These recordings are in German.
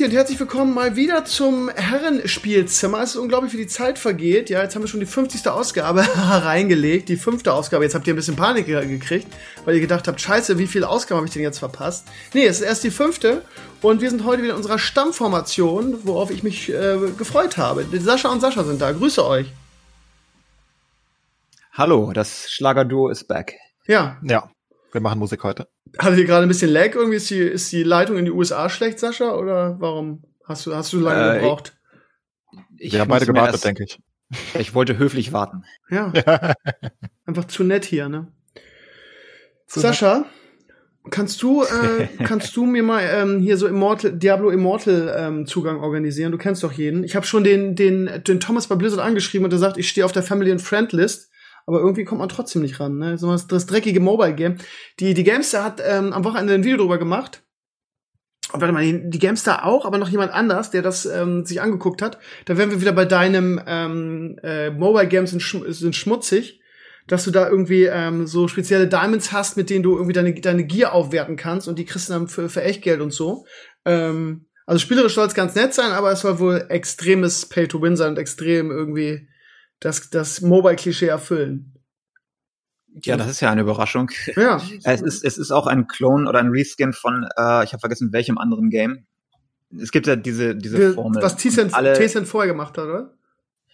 Grüezi und herzlich willkommen mal wieder zum Herrenspielzimmer. Es ist unglaublich, wie die Zeit vergeht. Ja, jetzt haben wir schon die 50. Ausgabe reingelegt, die fünfte Ausgabe. Jetzt habt ihr ein bisschen Panik gekriegt, weil ihr gedacht habt, scheiße, wie viele Ausgaben habe ich denn jetzt verpasst? Nee, es ist erst die fünfte und wir sind heute wieder in unserer Stammformation, worauf ich mich äh, gefreut habe. Sascha und Sascha sind da. Grüße euch. Hallo, das Schlagerduo ist back. Ja. Ja, wir machen Musik heute. Hattet ihr gerade ein bisschen Lag? Irgendwie ist die, ist die Leitung in die USA schlecht, Sascha? Oder warum hast du, hast du lange äh, gebraucht? Ich, wir haben beide gewartet, denke ich. Ich wollte höflich warten. Ja. Einfach zu nett hier, ne? Zu Sascha, nett. kannst du, äh, kannst du mir mal ähm, hier so Immortal, Diablo Immortal ähm, Zugang organisieren? Du kennst doch jeden. Ich habe schon den, den, den Thomas bei Blizzard angeschrieben und der sagt, ich stehe auf der Family and Friend List aber irgendwie kommt man trotzdem nicht ran. Ne? So das, das dreckige Mobile Game. Die, die Gamester hat ähm, am Wochenende ein Video drüber gemacht. Und warte mal, die, die Gamester auch, aber noch jemand anders, der das ähm, sich angeguckt hat. Da wären wir wieder bei deinem ähm, äh, Mobile Games sind, schm sind schmutzig, dass du da irgendwie ähm, so spezielle Diamonds hast, mit denen du irgendwie deine, deine Gier aufwerten kannst und die kriegst du dann für, für Echtgeld und so. Ähm, also spielerisch soll es ganz nett sein, aber es soll wohl extremes Pay-to-Win sein und extrem irgendwie das, das Mobile-Klischee erfüllen. Ja, das ist ja eine Überraschung. Ja. Es ist, es ist auch ein Clone oder ein Reskin von, äh, ich habe vergessen, welchem anderen Game. Es gibt ja diese, diese wie, Formel. Was Tencent vorher gemacht hat, oder?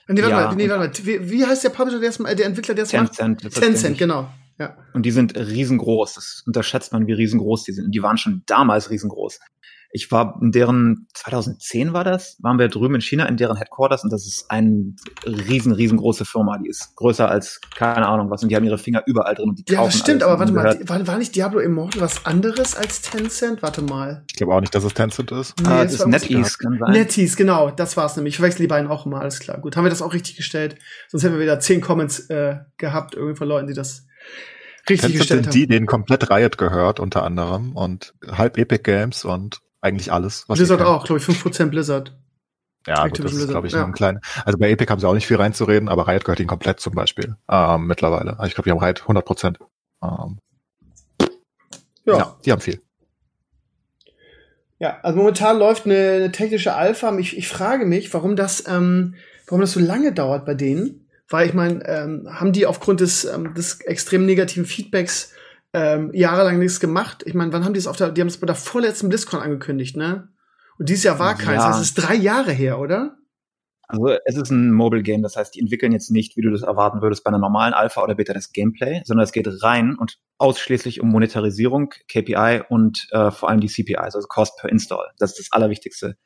Nee, warte ja, mal, nee, warte mal. Wie, wie heißt der Publisher, der, ist, der Entwickler, der es macht? Tencent. Tencent, genau. Ja. Und die sind riesengroß. Das unterschätzt man, wie riesengroß die sind. Und die waren schon damals riesengroß. Ich war in deren, 2010 war das, waren wir drüben in China in deren Headquarters und das ist eine riesen, riesengroße Firma. Die ist größer als, keine Ahnung was, und die haben ihre Finger überall drin und die Ja, das stimmt, aber warte mal, war, war nicht Diablo Immortal was anderes als Tencent? Warte mal. Ich glaube auch nicht, dass es Tencent ist. Nee, ah, das, ist NetEase, kann sein. NetEase, genau, das war's nämlich. Ich verwechsel die beiden auch immer, alles klar. Gut, haben wir das auch richtig gestellt? Sonst hätten wir wieder zehn Comments äh, gehabt, irgendwie von Leuten, die das richtig Tencent gestellt sind die, denen komplett Riot gehört, unter anderem, und halb Epic Games und eigentlich alles. Was Blizzard auch, glaube ich, 5% Blizzard. Ja, gut, das ist, glaube ich, ja. noch ein kleiner. Also bei Epic haben sie auch nicht viel reinzureden, aber Riot gehört ihnen komplett zum Beispiel ähm, mittlerweile. Also ich glaube, die haben Riot 100 Prozent. Ähm, ja. ja, die haben viel. Ja, also momentan läuft eine, eine technische Alpha. Ich, ich frage mich, warum das, ähm, warum das so lange dauert bei denen. Weil ich meine, ähm, haben die aufgrund des, ähm, des extrem negativen Feedbacks ähm, jahrelang nichts gemacht. Ich meine, wann haben die es auf der, die haben es bei der vorletzten BlizzCon angekündigt, ne? Und dieses Jahr war keins. Ja. Das ist drei Jahre her, oder? Also es ist ein Mobile Game, das heißt, die entwickeln jetzt nicht, wie du das erwarten würdest, bei einer normalen Alpha oder Beta das Gameplay, sondern es geht rein und ausschließlich um Monetarisierung, KPI und äh, vor allem die CPIs, also Cost per Install. Das ist das Allerwichtigste.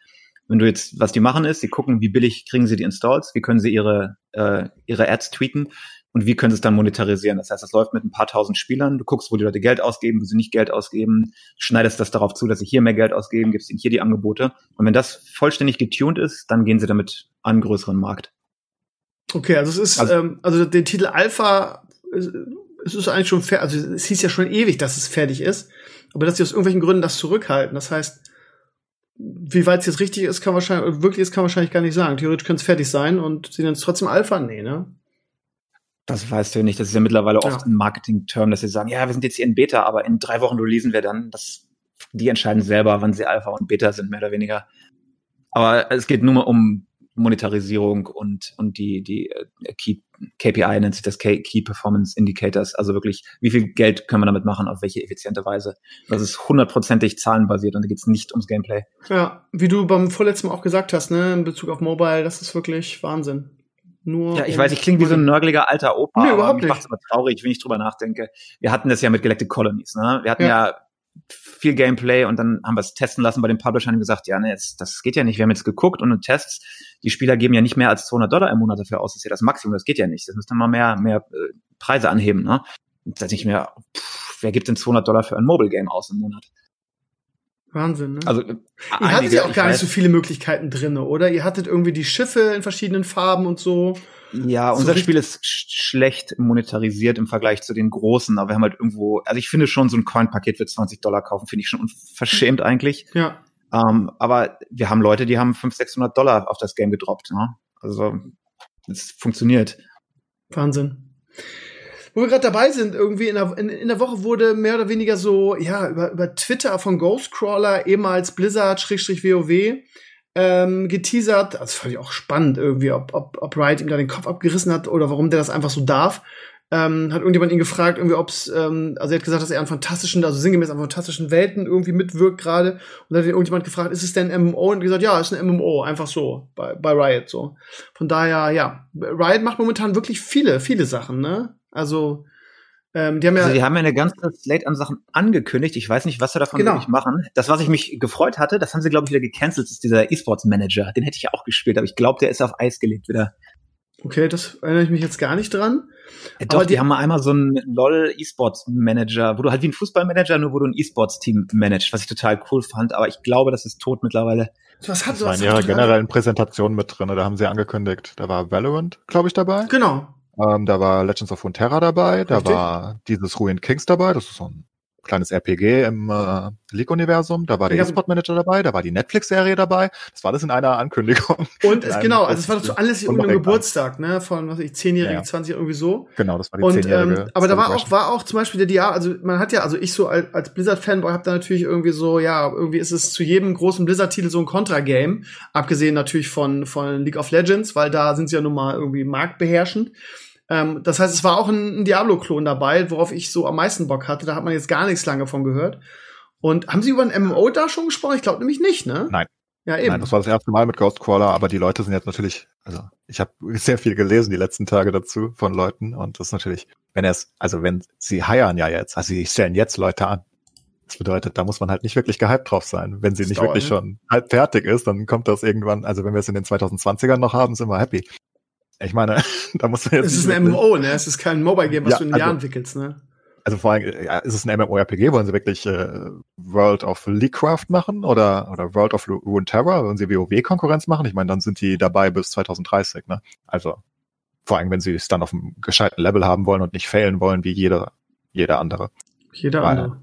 Wenn du jetzt, was die machen ist, sie gucken, wie billig kriegen sie die Installs, wie können sie ihre, äh, ihre Ads tweeten und wie können sie es dann monetarisieren. Das heißt, das läuft mit ein paar tausend Spielern. Du guckst, wo die Leute Geld ausgeben, wo sie nicht Geld ausgeben, schneidest das darauf zu, dass sie hier mehr Geld ausgeben, gibst ihnen hier die Angebote. Und wenn das vollständig getuned ist, dann gehen sie damit an einen größeren Markt. Okay, also es ist, also, ähm, also den Titel Alpha, es ist eigentlich schon fertig, also es hieß ja schon ewig, dass es fertig ist, aber dass sie aus irgendwelchen Gründen das zurückhalten. Das heißt, wie weit es jetzt richtig ist, kann wahrscheinlich, wirklich ist, kann wahrscheinlich gar nicht sagen. Theoretisch könnte es fertig sein und sie nennen es trotzdem Alpha? Nee, ne? Das weißt du nicht. Das ist ja mittlerweile oft ja. ein Marketing-Term, dass sie sagen, ja, wir sind jetzt hier in Beta, aber in drei Wochen releasen wir dann. Das, die entscheiden selber, wann sie Alpha und Beta sind, mehr oder weniger. Aber es geht nur mal um Monetarisierung und, und die, die äh, Key, KPI nennt sich das Key Performance Indicators. Also wirklich, wie viel Geld können wir damit machen, auf welche effiziente Weise. Das ist hundertprozentig zahlenbasiert und da geht es nicht ums Gameplay. Ja, wie du beim vorletzten Mal auch gesagt hast, ne, in Bezug auf Mobile, das ist wirklich Wahnsinn. Nur ja, ich weiß, ich klinge wie so ein nörgeliger alter Opa, nee, aber mich macht es immer traurig, wenn ich drüber nachdenke. Wir hatten das ja mit Galactic Colonies, ne? Wir hatten ja, ja viel Gameplay und dann haben wir es testen lassen bei den Publishern und gesagt, ja, ne, jetzt, das geht ja nicht. Wir haben jetzt geguckt und in Tests, die Spieler geben ja nicht mehr als 200 Dollar im Monat dafür aus. Das ist ja das Maximum, das geht ja nicht. Das müsste man mehr, mehr äh, Preise anheben, ne? Und da denke ich mir, pff, wer gibt denn 200 Dollar für ein Mobile Game aus im Monat? Wahnsinn, ne? Also, äh, Ihr hattet ja auch gar nicht so viele Möglichkeiten drinne, oder? Ihr hattet irgendwie die Schiffe in verschiedenen Farben und so. Ja, unser so Spiel ist sch schlecht monetarisiert im Vergleich zu den großen, aber wir haben halt irgendwo, also ich finde schon so ein Coin-Paket für 20 Dollar kaufen, finde ich schon verschämt eigentlich. Ja. Ähm, aber wir haben Leute, die haben 500, 600 Dollar auf das Game gedroppt, ne? Also, es funktioniert. Wahnsinn. Wo wir gerade dabei sind, irgendwie in der, in, in, der Woche wurde mehr oder weniger so, ja, über, über Twitter von Ghostcrawler, ehemals Blizzard, Schrägstrich WoW, ähm, geteasert. Das fand ich auch spannend irgendwie, ob, ob, ob Riot ihm da den Kopf abgerissen hat oder warum der das einfach so darf ähm, hat irgendjemand ihn gefragt, irgendwie, ob's, ähm, also er hat gesagt, dass er an fantastischen, also sinngemäß an fantastischen Welten irgendwie mitwirkt gerade. Und dann hat irgendjemand gefragt, ist es denn MMO? Und gesagt, ja, ist ein MMO, einfach so, bei, bei Riot so. Von daher, ja, Riot macht momentan wirklich viele, viele Sachen, ne? Also, ähm, die haben ja. Also die haben ja eine ganze Slate an Sachen angekündigt. Ich weiß nicht, was sie davon genau. wirklich machen. Das, was ich mich gefreut hatte, das haben sie, glaube ich, wieder gecancelt, ist dieser E-Sports Manager. Den hätte ich ja auch gespielt, aber ich glaube, der ist auf Eis gelegt wieder. Okay, das erinnere ich mich jetzt gar nicht dran. Ja, doch, die, die, haben mal einmal so einen LOL E-Sports Manager, wo du halt wie ein Fußballmanager, nur wo du ein E-Sports Team managst, was ich total cool fand, aber ich glaube, das ist tot mittlerweile. Was hat das war in ihrer generellen Präsentation mit drin, da haben sie angekündigt, da war Valorant, glaube ich, dabei. Genau. Ähm, da war Legends of Runeterra dabei, Richtig. da war dieses Ruin Kings dabei, das ist so ein kleines RPG im äh, League-Universum. Da war der E-Sport-Manager dabei, da war die Netflix-Serie dabei. Das war das in einer Ankündigung. Und es, genau, also es war so alles um den Geburtstag, ne, von was weiß ich, zehnjährige, ja. 20 irgendwie so. Genau, das war die und, zehnjährige. Ähm, aber da war auch, war auch zum Beispiel der Diablo, also man hat ja, also ich so als, als Blizzard-Fanboy hab da natürlich irgendwie so, ja, irgendwie ist es zu jedem großen Blizzard-Titel so ein Contra-Game, abgesehen natürlich von, von League of Legends, weil da sind sie ja nun mal irgendwie marktbeherrschend. Ähm, das heißt, es war auch ein, ein Diablo-Klon dabei, worauf ich so am meisten Bock hatte. Da hat man jetzt gar nichts lange von gehört. Und haben Sie über ein MMO da schon gesprochen? Ich glaube nämlich nicht, ne? Nein. Ja, eben. Nein, das war das erste Mal mit Ghostcrawler, aber die Leute sind jetzt natürlich, also ich habe sehr viel gelesen die letzten Tage dazu von Leuten und das ist natürlich, wenn es, also wenn sie heiern ja jetzt, also sie stellen jetzt Leute an. Das bedeutet, da muss man halt nicht wirklich gehypt drauf sein. Wenn sie nicht dauert, wirklich ne? schon halb fertig ist, dann kommt das irgendwann, also wenn wir es in den 2020ern noch haben, sind wir happy. Ich meine, da musst du jetzt. Es ist ein MMO, ne? Es ist kein Mobile-Game, was ja, du in also, Jahren entwickelst, ne? Also vor allem, ja, ist es ein MMORPG? Wollen sie wirklich äh, World of Leaguecraft machen oder, oder World of Runeterra? Wollen sie WoW-Konkurrenz machen? Ich meine, dann sind die dabei bis 2030, ne? Also vor allem, wenn sie es dann auf einem gescheiten Level haben wollen und nicht failen wollen wie jeder, jeder andere. Jeder Weil, andere.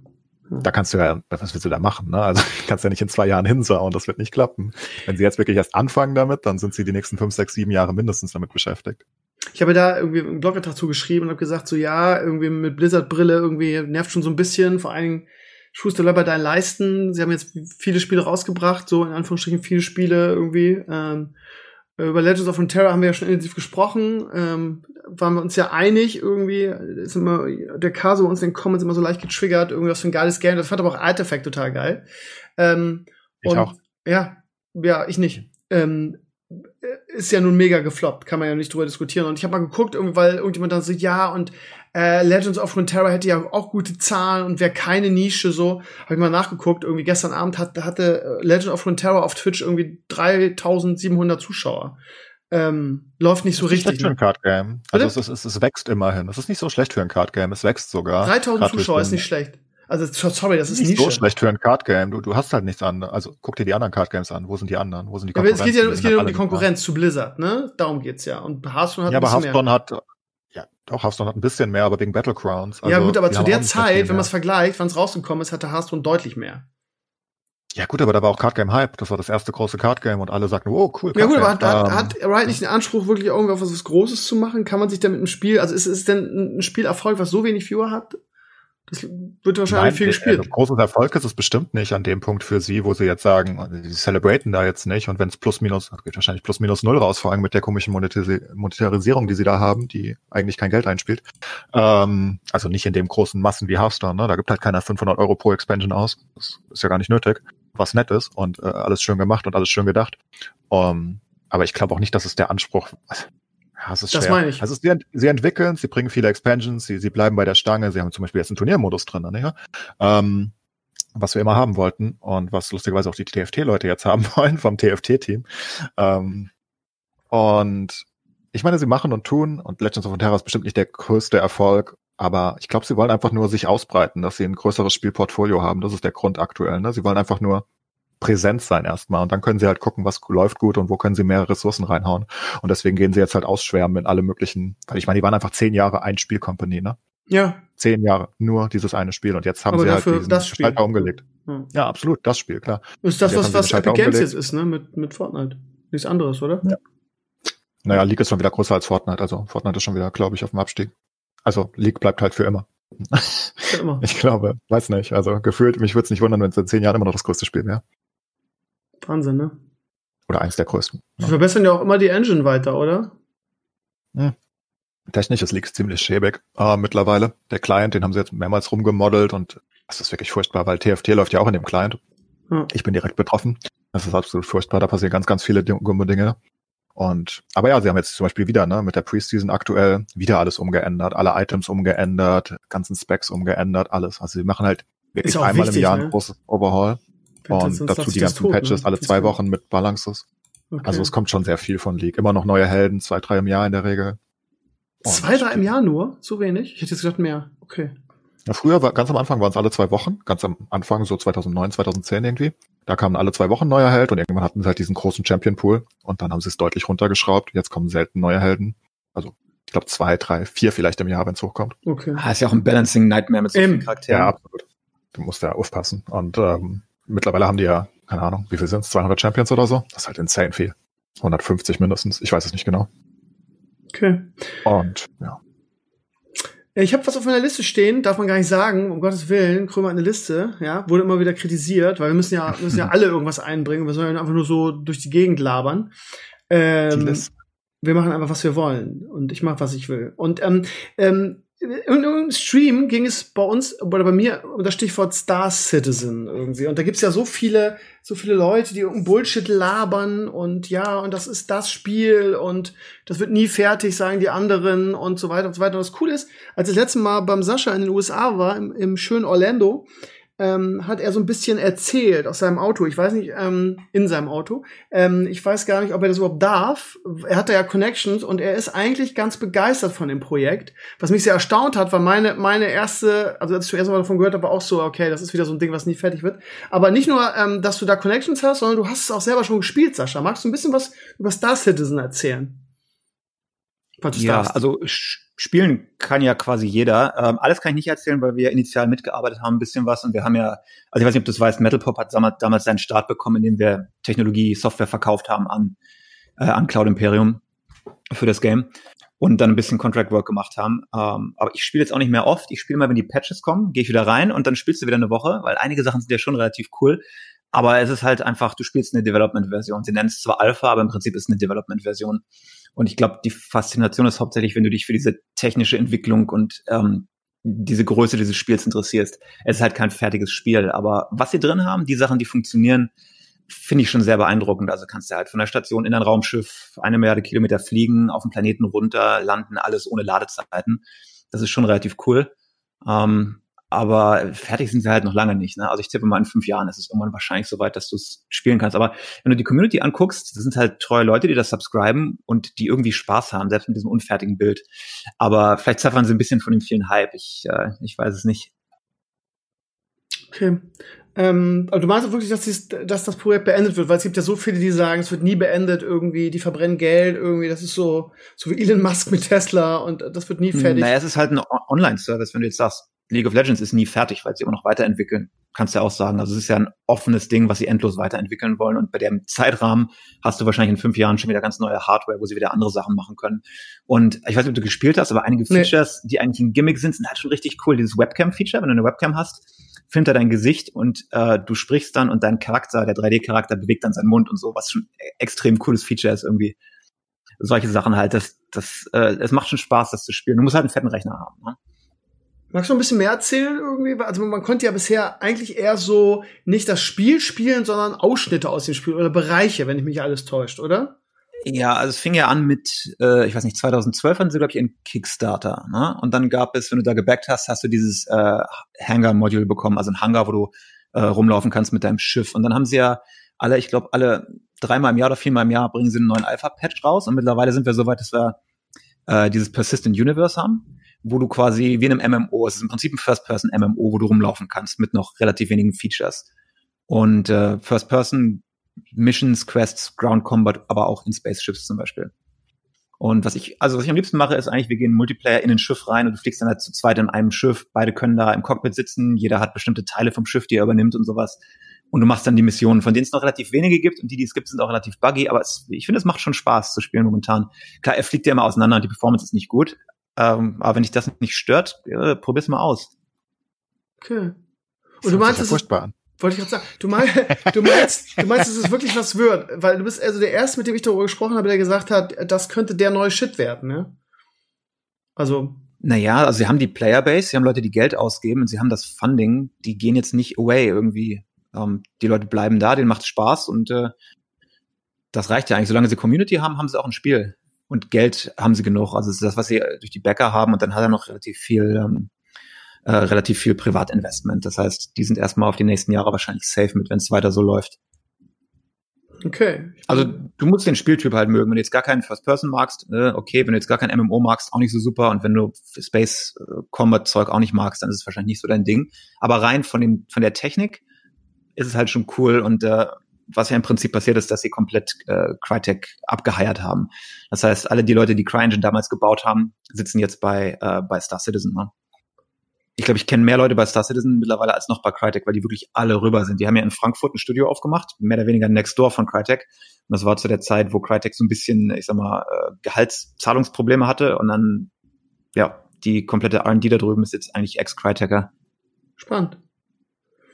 Da kannst du ja, was willst du da machen? Ne? Also kannst ja nicht in zwei Jahren hinsauen, das wird nicht klappen. Wenn sie jetzt wirklich erst anfangen damit, dann sind sie die nächsten fünf, sechs, sieben Jahre mindestens damit beschäftigt. Ich habe da irgendwie einen Blogbeitrag zugeschrieben und habe gesagt, so ja, irgendwie mit Blizzard-Brille irgendwie nervt schon so ein bisschen, vor allen Dingen Schuster bei deinen Leisten. Sie haben jetzt viele Spiele rausgebracht, so in Anführungsstrichen viele Spiele irgendwie. Ähm, über Legends of Terror haben wir ja schon intensiv gesprochen. Ähm, waren wir uns ja einig irgendwie. Ist immer der Caso uns in den Comments immer so leicht getriggert. Irgendwas für ein geiles Game. Das fand aber auch Artifact total geil. Ähm, ich und, auch. Ja, ja, ich nicht. Ähm, ist ja nun mega gefloppt, kann man ja nicht drüber diskutieren. Und ich habe mal geguckt, irgendwie, weil irgendjemand dann so, ja, und äh, Legends of Runeterra hätte ja auch gute Zahlen und wäre keine Nische so. Habe ich mal nachgeguckt, irgendwie gestern Abend hat, hatte äh, Legend of Runeterra auf Twitch irgendwie 3700 Zuschauer. Ähm, läuft nicht so das ist richtig. Schlecht für ein Card Game. Also es, es, es wächst immerhin. Es ist nicht so schlecht für ein Card Game. Es wächst sogar. 3000 Zuschauer ist nicht schlecht. Also sorry, das ist nicht Nische. so schlecht für ein Card Game. Du, du hast halt nichts an. Also guck dir die anderen Card Games an. Wo sind die anderen? Wo sind die Konkurrenz? Aber es geht ja, es geht ja um die Konkurrenz zu Blizzard, ne? Darum geht's ja. Und Hearthstone hat ja, aber Hearthstone hat auch Hearthstone hat ein bisschen mehr, aber wegen Battlegrounds. Also, ja gut, aber zu der Zeit, wenn man es vergleicht, wann es rausgekommen ist, hatte Hearthstone deutlich mehr. Ja gut, aber da war auch Card Game Hype. Das war das erste große Card Game und alle sagten, oh cool. Card ja gut, aber hat, ähm, hat Riot nicht den Anspruch, wirklich irgendwie auf was Großes zu machen? Kann man sich denn mit einem Spiel, also ist es denn ein Spielerfolg, was so wenig Viewer hat? Das wird wahrscheinlich Nein, viel gespielt. Also großes Erfolg ist es bestimmt nicht an dem Punkt für sie, wo sie jetzt sagen, sie celebraten da jetzt nicht. Und wenn es plus minus, geht wahrscheinlich plus minus null raus, vor allem mit der komischen Monetarisierung, die sie da haben, die eigentlich kein Geld einspielt. Ähm, also nicht in dem großen Massen wie Hearthstone. Ne? Da gibt halt keiner 500 Euro pro Expansion aus. Das ist ja gar nicht nötig. Was nett ist und äh, alles schön gemacht und alles schön gedacht. Um, ähm, aber ich glaube auch nicht, dass es der Anspruch, ja, es ist das schwer. meine ich. Also sie, sie entwickeln, sie bringen viele Expansions, sie, sie bleiben bei der Stange, sie haben zum Beispiel jetzt einen Turniermodus drin, ne? ähm, was wir immer haben wollten und was lustigerweise auch die TFT-Leute jetzt haben wollen vom TFT-Team. Ähm, und ich meine, sie machen und tun und Legends of Terra ist bestimmt nicht der größte Erfolg, aber ich glaube, sie wollen einfach nur sich ausbreiten, dass sie ein größeres Spielportfolio haben. Das ist der Grund aktuell. Ne? Sie wollen einfach nur präsent sein erstmal und dann können sie halt gucken, was läuft gut und wo können sie mehr Ressourcen reinhauen. Und deswegen gehen sie jetzt halt ausschwärmen in alle möglichen, weil ich meine, die waren einfach zehn Jahre ein Spielcompany, ne? Ja. Zehn Jahre, nur dieses eine Spiel und jetzt haben Aber sie halt diesen das Spiel. Schalter umgelegt. Ja. ja. absolut, das Spiel, klar. Ist das, was, was Epic Games jetzt ist, ne? Mit, mit Fortnite. Nichts anderes, oder? Ja. Naja, League ist schon wieder größer als Fortnite, also Fortnite ist schon wieder, glaube ich, auf dem Abstieg. Also League bleibt halt für immer. Für immer. ich glaube, weiß nicht. Also gefühlt, mich würde es nicht wundern, wenn es in zehn Jahren immer noch das größte Spiel wäre. Wahnsinn, ne? Oder eins der größten. Sie ja. verbessern ja auch immer die Engine weiter, oder? Hm. Technisch ist League ziemlich schäbig äh, mittlerweile. Der Client, den haben sie jetzt mehrmals rumgemodelt und das ist wirklich furchtbar, weil TFT läuft ja auch in dem Client. Ja. Ich bin direkt betroffen. Das ist absolut furchtbar. Da passieren ganz, ganz viele dumme Dinge. Und, aber ja, sie haben jetzt zum Beispiel wieder, ne, mit der Preseason aktuell wieder alles umgeändert, alle Items umgeändert, ganzen Specs umgeändert, alles. Also sie machen halt wirklich einmal wichtig, im Jahr ne? ein großes Overhaul. Und dazu die ganzen tot, Patches ne? alle zwei Wochen mit Balances. Okay. Also es kommt schon sehr viel von League. Immer noch neue Helden, zwei, drei im Jahr in der Regel. Und zwei, drei im Jahr nur? So wenig? Ich hätte jetzt gedacht mehr. Okay. Ja, früher war, ganz am Anfang waren es alle zwei Wochen. Ganz am Anfang, so 2009, 2010 irgendwie. Da kamen alle zwei Wochen neue Held und irgendwann hatten sie halt diesen großen Champion Pool und dann haben sie es deutlich runtergeschraubt. Jetzt kommen selten neue Helden. Also ich glaube zwei, drei, vier vielleicht im Jahr, wenn es hochkommt. Okay. Ah, ist ja auch ein Balancing Nightmare mit so vielen Charakteren. Ja, absolut. Du musst ja aufpassen. Und ähm, mittlerweile haben die ja, keine Ahnung, wie viel sind es? 200 Champions oder so? Das ist halt insane viel. 150 mindestens. Ich weiß es nicht genau. Okay. Und ja. Ich habe was auf meiner Liste stehen, darf man gar nicht sagen, um Gottes Willen, Krömer hat eine Liste, ja, wurde immer wieder kritisiert, weil wir müssen ja, müssen ja alle irgendwas einbringen, wir sollen einfach nur so durch die Gegend labern. Ähm, wir machen einfach, was wir wollen und ich mache, was ich will. Und ähm, ähm, im Stream ging es bei uns oder bei mir unter Stichwort Star Citizen irgendwie. Und da gibt's ja so viele, so viele Leute, die irgendeinen Bullshit labern und ja, und das ist das Spiel und das wird nie fertig, sagen die anderen und so weiter und so weiter. Und das Coole ist, als ich das letzte Mal beim Sascha in den USA war, im, im schönen Orlando, ähm, hat er so ein bisschen erzählt aus seinem Auto. Ich weiß nicht, ähm, in seinem Auto. Ähm, ich weiß gar nicht, ob er das überhaupt darf. Er hatte ja Connections und er ist eigentlich ganz begeistert von dem Projekt. Was mich sehr erstaunt hat, war meine, meine erste, also als ich zuerst mal davon gehört habe, war auch so, okay, das ist wieder so ein Ding, was nie fertig wird. Aber nicht nur, ähm, dass du da Connections hast, sondern du hast es auch selber schon gespielt, Sascha. Magst du ein bisschen was über Star Citizen erzählen? ja, also spielen kann ja quasi jeder. Ähm, alles kann ich nicht erzählen, weil wir initial mitgearbeitet haben, ein bisschen was. Und wir haben ja, also ich weiß nicht, ob du das weißt, Metalpop hat damals seinen Start bekommen, indem wir Technologie, Software verkauft haben an, äh, an Cloud Imperium für das Game und dann ein bisschen Contract Work gemacht haben. Ähm, aber ich spiele jetzt auch nicht mehr oft. Ich spiele mal, wenn die Patches kommen, gehe ich wieder rein und dann spielst du wieder eine Woche, weil einige Sachen sind ja schon relativ cool. Aber es ist halt einfach, du spielst eine Development-Version. Sie nennen es zwar Alpha, aber im Prinzip ist es eine Development-Version. Und ich glaube, die Faszination ist hauptsächlich, wenn du dich für diese technische Entwicklung und ähm, diese Größe dieses Spiels interessierst. Es ist halt kein fertiges Spiel, aber was sie drin haben, die Sachen, die funktionieren, finde ich schon sehr beeindruckend. Also kannst du halt von der Station in ein Raumschiff eine Milliarde Kilometer fliegen, auf dem Planeten runter, landen, alles ohne Ladezeiten. Das ist schon relativ cool. Ähm, aber fertig sind sie halt noch lange nicht. Ne? Also ich tippe mal in fünf Jahren ist es irgendwann wahrscheinlich soweit, dass du es spielen kannst. Aber wenn du die Community anguckst, das sind halt treue Leute, die das subscriben und die irgendwie Spaß haben, selbst mit diesem unfertigen Bild. Aber vielleicht zaffern sie ein bisschen von dem vielen Hype. Ich, äh, ich weiß es nicht. Okay. Ähm, also du meinst wirklich, dass, dies, dass das Projekt beendet wird, weil es gibt ja so viele, die sagen, es wird nie beendet, irgendwie, die verbrennen Geld, irgendwie, das ist so, so wie Elon Musk mit Tesla und das wird nie fertig. Naja, es ist halt ein Online-Service, wenn du jetzt sagst, League of Legends ist nie fertig, weil sie immer noch weiterentwickeln. Kannst du ja auch sagen. Also es ist ja ein offenes Ding, was sie endlos weiterentwickeln wollen. Und bei dem Zeitrahmen hast du wahrscheinlich in fünf Jahren schon wieder ganz neue Hardware, wo sie wieder andere Sachen machen können. Und ich weiß nicht, ob du gespielt hast, aber einige Features, nee. die eigentlich ein Gimmick sind, sind halt schon richtig cool. Dieses Webcam-Feature, wenn du eine Webcam hast, filmt er dein Gesicht und äh, du sprichst dann und dein Charakter, der 3D-Charakter, bewegt dann seinen Mund und so, was schon extrem cooles Feature ist irgendwie. Solche Sachen halt, das, das, äh, es macht schon Spaß, das zu spielen. Du musst halt einen fetten Rechner haben. Ne? Magst du ein bisschen mehr erzählen irgendwie? Also man konnte ja bisher eigentlich eher so nicht das Spiel spielen, sondern Ausschnitte aus dem Spiel oder Bereiche, wenn ich mich alles täuscht, oder? Ja, also es fing ja an mit, äh, ich weiß nicht, 2012 hatten sie, glaube ich, einen Kickstarter. Ne? Und dann gab es, wenn du da gebackt hast, hast du dieses äh, Hangar-Module bekommen, also ein Hangar, wo du äh, rumlaufen kannst mit deinem Schiff. Und dann haben sie ja alle, ich glaube, alle dreimal im Jahr oder viermal im Jahr bringen sie einen neuen Alpha-Patch raus. Und mittlerweile sind wir so weit, dass wir äh, dieses Persistent Universe haben wo du quasi wie in einem MMO, es ist im Prinzip ein First-Person-MMO, wo du rumlaufen kannst mit noch relativ wenigen Features. Und äh, First-Person Missions, Quests, Ground Combat, aber auch in Spaceships zum Beispiel. Und was ich, also was ich am liebsten mache, ist eigentlich, wir gehen Multiplayer in ein Schiff rein und du fliegst dann halt zu zweit in einem Schiff. Beide können da im Cockpit sitzen, jeder hat bestimmte Teile vom Schiff, die er übernimmt und sowas. Und du machst dann die Missionen, von denen es noch relativ wenige gibt und die, die es gibt, sind auch relativ buggy, aber es, ich finde, es macht schon Spaß zu spielen momentan. Klar, er fliegt ja immer auseinander und die Performance ist nicht gut, Ähm, aber wenn dich das nicht stört, äh, probier's mal aus. Okay. Und du meinst, es ist, wollte ich gerade sagen, du meinst, du meinst, du meinst, es ist wirklich was wird, weil du bist also der erste, mit dem ich darüber gesprochen habe, der gesagt hat, das könnte der neue Shit werden, ne? Also. Naja, also sie haben die Playerbase, sie haben Leute, die Geld ausgeben und sie haben das Funding, die gehen jetzt nicht away irgendwie. Ähm, die Leute bleiben da, denen macht Spaß und äh, das reicht ja eigentlich. Solange sie Community haben, haben sie auch ein Spiel. Und Geld haben sie genug. Also das ist das, was sie durch die Bäcker haben und dann hat er noch relativ viel ähm, äh, relativ viel Privatinvestment. Das heißt, die sind erstmal auf die nächsten Jahre wahrscheinlich safe mit, wenn es weiter so läuft. Okay. Also du musst den Spieltyp halt mögen. Wenn du jetzt gar keinen First Person magst, äh, okay. Wenn du jetzt gar kein MMO magst, auch nicht so super. Und wenn du Space äh, Combat Zeug auch nicht magst, dann ist es wahrscheinlich nicht so dein Ding. Aber rein von dem von der Technik ist es halt schon cool und äh, was ja im Prinzip passiert ist, dass sie komplett äh, Crytek abgeheiert haben. Das heißt, alle die Leute, die CryEngine damals gebaut haben, sitzen jetzt bei äh, bei Star Citizen. Ne? ich glaube, ich kenne mehr Leute bei Star Citizen mittlerweile als noch bei Crytek, weil die wirklich alle rüber sind. Die haben ja in Frankfurt ein Studio aufgemacht, mehr oder weniger next door von Crytek. Und das war zu der Zeit, wo Crytek so ein bisschen, ich sag mal, äh, Gehaltszahlungsprobleme hatte und dann, ja, die komplette R&D da drüben ist jetzt eigentlich Ex-Cryteker. Spannend.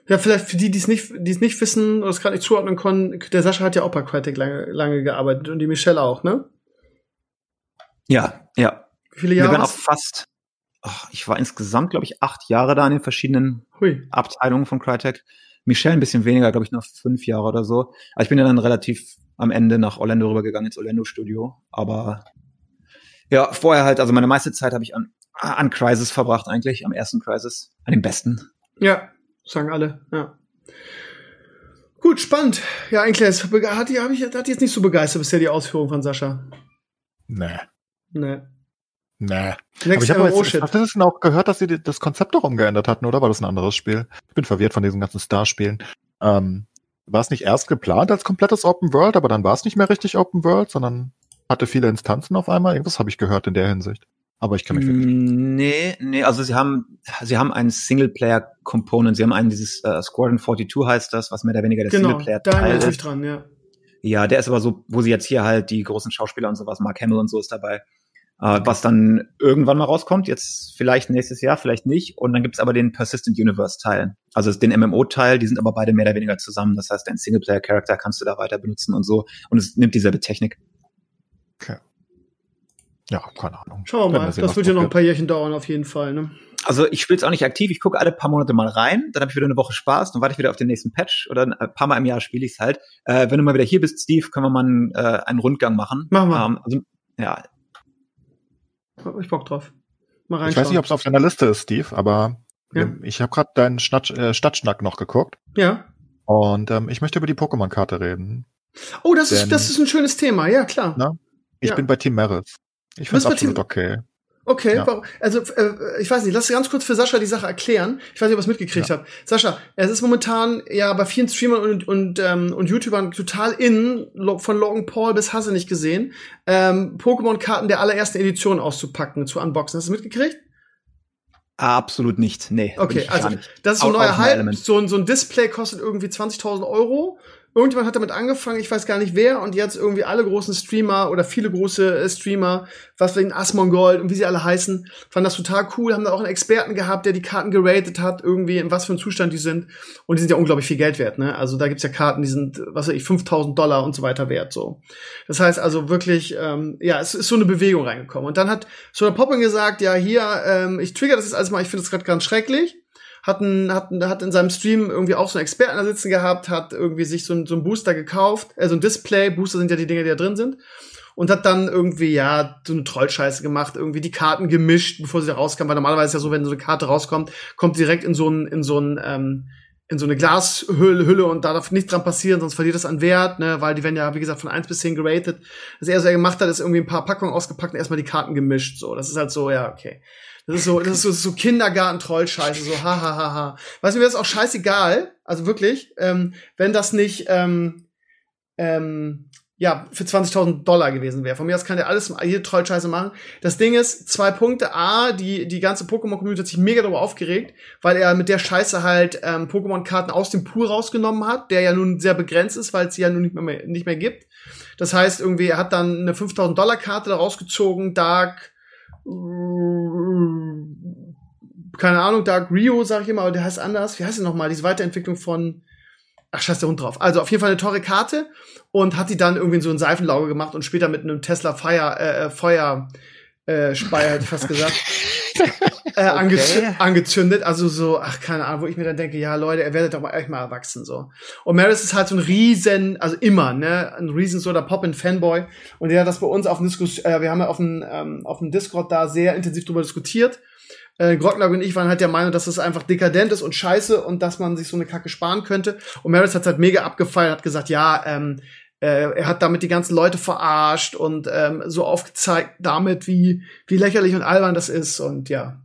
Ja, vielleicht für die, die es nicht, die es nicht wissen oder es gerade nicht zuordnen können, der Sascha hat ja auch bei Crytek lange, lange gearbeitet und die Michelle auch, ne? Ja, ja. Wie viele Jahre? Wir waren auch fast, oh, ich war insgesamt, glaube ich, acht Jahre da in den verschiedenen Hui. Abteilungen von Crytek. Michelle ein bisschen weniger, glaube ich, noch fünf Jahre oder so. Aber ich bin ja dann relativ am Ende nach Orlando rübergegangen, ins Orlando Studio. Aber ja, vorher halt, also meine meiste Zeit habe ich an, an Crisis verbracht eigentlich, am ersten Crisis, an dem besten. Ja, sagen alle, ja. Gut, spannend. Ja, eigentlich hat die, ich, hat die jetzt nicht so begeistert bisher die Ausführung von Sascha. Nee. Nee. Nee. aber ich habe jetzt stattdessen auch gehört, dass sie das Konzept doch umgeändert hatten, oder war das ein anderes Spiel? Ich bin verwirrt von diesen ganzen Star-Spielen. Ähm, war es nicht erst geplant als komplettes Open World, aber dann war es nicht mehr richtig Open World, sondern hatte viele Instanzen auf einmal? Irgendwas habe ich gehört in der Hinsicht. Aber ich kann mich wirklich. Nee, nee, also sie haben, sie haben einen Singleplayer-Component. Sie haben einen, dieses uh, Squadron 42 heißt das, was mehr oder weniger der genau, Singleplayer-Teil ist. dran, ja. Ja, der ist aber so, wo sie jetzt hier halt die großen Schauspieler und sowas, Mark Hamill und so ist dabei äh, was dann irgendwann mal rauskommt, jetzt vielleicht nächstes Jahr, vielleicht nicht. Und dann gibt's aber den Persistent Universe Teil, also den MMO-Teil, die sind aber beide mehr oder weniger zusammen. Das heißt, dein Singleplayer-Charakter kannst du da weiter benutzen und so. Und es nimmt dieselbe Technik. Okay. Ja, keine Ahnung. Schauen wir mal. Das, das wird ja noch ein paar Jährchen dauern, auf jeden Fall. Ne? Also ich spiele es auch nicht aktiv. Ich gucke alle paar Monate mal rein, dann habe ich wieder eine Woche Spaß, dann warte ich wieder auf den nächsten Patch oder ein paar Mal im Jahr spiele ich es halt. Äh, wenn du mal wieder hier bist, Steve, können wir mal einen, äh, einen Rundgang machen. Machen wir. Ähm, also, ja, hab ich Bock drauf. Mal reinschauen. Ich weiß nicht, ob es auf deiner Liste ist, Steve, aber ja. ich habe gerade deinen Schnatt, äh, Stadtschnack noch geguckt. Ja. Und ähm, ich möchte über die Pokémon-Karte reden. Oh, das Denn, ist das ist ein schönes Thema, ja klar. Na? Ich ja. bin bei Team Merit. Ich finde absolut okay. Okay, ja. also äh, ich weiß nicht, lass ganz kurz für Sascha die Sache erklären. Ich weiß nicht, ob ihr es mitgekriegt ja. habt. Sascha, es ist momentan ja bei vielen Streamern und, und, ähm, und YouTubern total in, von Logan Paul bis Hasse nicht gesehen, ähm, Pokémon-Karten der allerersten Edition auszupacken, zu unboxen. Hast du mitgekriegt? Absolut nicht, nee. Okay, also das ist so ein neuer Hype. So, ein so ein Display kostet irgendwie 20.000 Euro Irgendjemand hat damit angefangen, ich weiß gar nicht wer, und jetzt irgendwie alle großen Streamer oder viele große äh, Streamer, was wegen Asmongold und wie sie alle heißen, fanden das total cool, haben da auch einen Experten gehabt, der die Karten geratet hat, irgendwie in was für einem Zustand die sind. Und die sind ja unglaublich viel Geld wert, ne? Also da gibt's ja Karten, die sind, was weiß ich, 5000 Dollar und so weiter wert, so. Das heißt also wirklich, ähm, ja, es ist so eine Bewegung reingekommen. Und dann hat so der Poppin gesagt, ja, hier, ähm, ich trigger das jetzt alles mal, ich finde das gerade ganz schrecklich hat, ein, hat, hat in seinem Stream irgendwie auch so einen Experten da sitzen gehabt, hat irgendwie sich so ein, so ein Booster gekauft, äh, so ein Display, Booster sind ja die Dinge, die da drin sind. Und hat dann irgendwie, ja, so eine Trollscheiße gemacht, irgendwie die Karten gemischt, bevor sie da rauskam, weil normalerweise ist ja so, wenn so eine Karte rauskommt, kommt direkt in so ein, in so ein, ähm, in so eine Glashülle Hülle und da darf nichts dran passieren, sonst verliert das an Wert, ne, weil die werden ja, wie gesagt, von eins bis zehn geratet. Was er so gemacht hat, ist irgendwie ein paar Packungen ausgepackt und erstmal die Karten gemischt, so. Das ist halt so, ja, okay. Das ist so, das ist so, so Kindergarten-Troll-Scheiße, so ha ha ha ha. Weißt du, mir ist auch scheißegal, also wirklich, ähm, wenn das nicht ähm, ähm, ja, für 20.000 Dollar gewesen wäre. Von mir aus kann der alles, jede Trollscheiße machen. Das Ding ist, zwei Punkte. A, die, die ganze Pokémon-Community hat sich mega darüber aufgeregt, weil er mit der Scheiße halt ähm, Pokémon-Karten aus dem Pool rausgenommen hat, der ja nun sehr begrenzt ist, weil es sie ja nun nicht mehr, nicht mehr gibt. Das heißt, irgendwie, er hat dann eine 5.000 Dollar Karte da rausgezogen, Dark, keine Ahnung, Dark Rio, sag ich immer, aber der heißt anders. Wie heißt der nochmal? Diese Weiterentwicklung von Ach, scheiß der Hund drauf. Also auf jeden Fall eine teure Karte und hat die dann irgendwie in so ein Seifenlauge gemacht und später mit einem Tesla Fire, äh Feuer äh, Speier, hätte ich fast gesagt. äh, angezündet, okay. angezündet. Also so, ach, keine Ahnung, wo ich mir dann denke, ja, Leute, ihr werdet doch mal echt mal erwachsen, so. Und Maris ist halt so ein riesen, also immer, ne, ein riesen so der Pop-In-Fanboy. Und der hat das bei uns auf dem Diskus, äh, wir haben ja auf dem, ähm, auf dem Discord da sehr intensiv drüber diskutiert. Äh, Grocklag und ich waren halt der Meinung, dass es das einfach dekadent ist und scheiße und dass man sich so eine Kacke sparen könnte. Und Maris hat halt mega abgefeiert, hat gesagt, ja, ähm, äh, er hat damit die ganzen Leute verarscht und ähm, so aufgezeigt damit, wie, wie lächerlich und albern das ist und ja.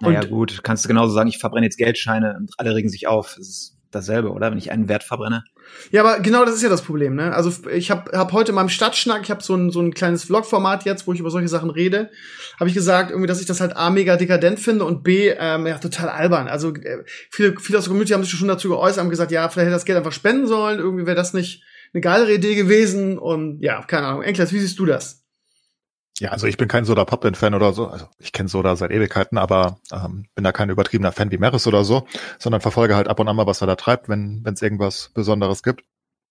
Und naja, gut, kannst du genauso sagen, ich verbrenne jetzt Geldscheine und alle regen sich auf. Das ist dasselbe, oder? Wenn ich einen Wert verbrenne. Ja, aber genau das ist ja das Problem, ne? Also ich habe hab heute in meinem Stadtschnack, ich habe so ein, so ein kleines Vlog-Format jetzt, wo ich über solche Sachen rede, habe ich gesagt, irgendwie, dass ich das halt A, mega dekadent finde und B, ähm, ja, total albern. Also äh, viele, viele aus der Community haben sich schon dazu geäußert, haben gesagt, ja, vielleicht hätte das Geld einfach spenden sollen, irgendwie wäre das nicht eine geilere Idee gewesen und ja, keine Ahnung. Enkles, wie siehst du das? Ja, also ich bin kein Soda Poplin Fan oder so. Also ich kenne Soda seit Ewigkeiten, aber ähm, bin da kein übertriebener Fan wie Meris oder so, sondern verfolge halt ab und an mal, was er da treibt, wenn es irgendwas Besonderes gibt.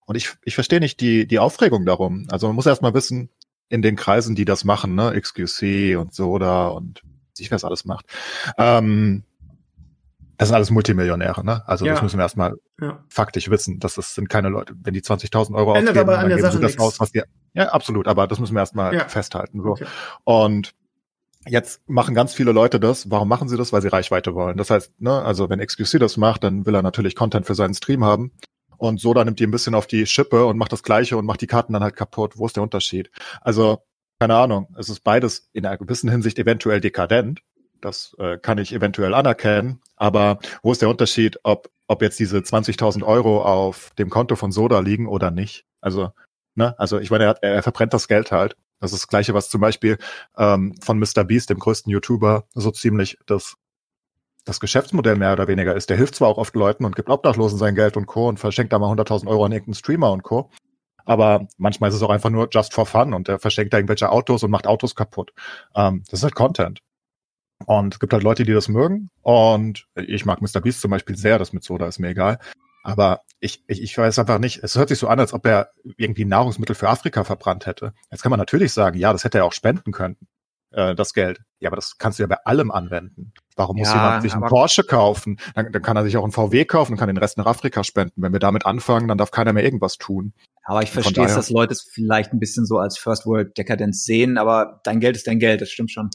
Und ich, ich verstehe nicht die, die Aufregung darum. Also man muss erst mal wissen, in den Kreisen, die das machen, ne, XQC und Soda und sich was alles macht, ähm, das sind alles Multimillionäre, ne? Also ja. das müssen wir erstmal ja. faktisch wissen. dass Das sind keine Leute, wenn die 20.000 Euro Ändert ausgeben, dann geben sie das aus, was die. Ja, absolut. Aber das müssen wir erstmal ja. festhalten. So. Okay. Und Jetzt machen ganz viele Leute das. Warum machen sie das? Weil sie Reichweite wollen. Das heißt, ne, also wenn XQC das macht, dann will er natürlich Content für seinen Stream haben. Und so, dann nimmt die ein bisschen auf die Schippe und macht das Gleiche und macht die Karten dann halt kaputt. Wo ist der Unterschied? Also, keine Ahnung. Es ist beides in einer gewissen Hinsicht eventuell dekadent. Das äh, kann ich eventuell anerkennen. Aber wo ist der Unterschied, ob, ob jetzt diese 20.000 Euro auf dem Konto von Soda liegen oder nicht? Also, ne, also ich meine, er, er verbrennt das Geld halt. Das ist das Gleiche, was zum Beispiel ähm, von Mr. Beast, dem größten YouTuber, so ziemlich das das Geschäftsmodell mehr oder weniger ist. Der hilft zwar auch oft Leuten und gibt Obdachlosen sein Geld und Co. und verschenkt da mal 100.000 Euro an irgendeinen Streamer und Co. Aber manchmal ist es auch einfach nur just for fun und er verschenkt da irgendwelche Autos und macht Autos kaputt. Ähm, das ist halt Content. Und es gibt halt Leute, die das mögen. Und ich mag Mr. Beast zum Beispiel sehr, das mit Soda ist mir egal. Aber ich, ich, ich weiß einfach nicht, es hört sich so an, als ob er irgendwie Nahrungsmittel für Afrika verbrannt hätte. Jetzt kann man natürlich sagen, ja, das hätte er auch spenden können, äh, das Geld. Ja, aber das kannst du ja bei allem anwenden. Warum muss ja, jemand sich einen Porsche kaufen? Dann, dann kann er sich auch einen VW kaufen und kann den Rest nach Afrika spenden. Wenn wir damit anfangen, dann darf keiner mehr irgendwas tun. Aber ich verstehe es, dass Leute es vielleicht ein bisschen so als First World Dekadenz sehen, aber dein Geld ist dein Geld, das stimmt schon.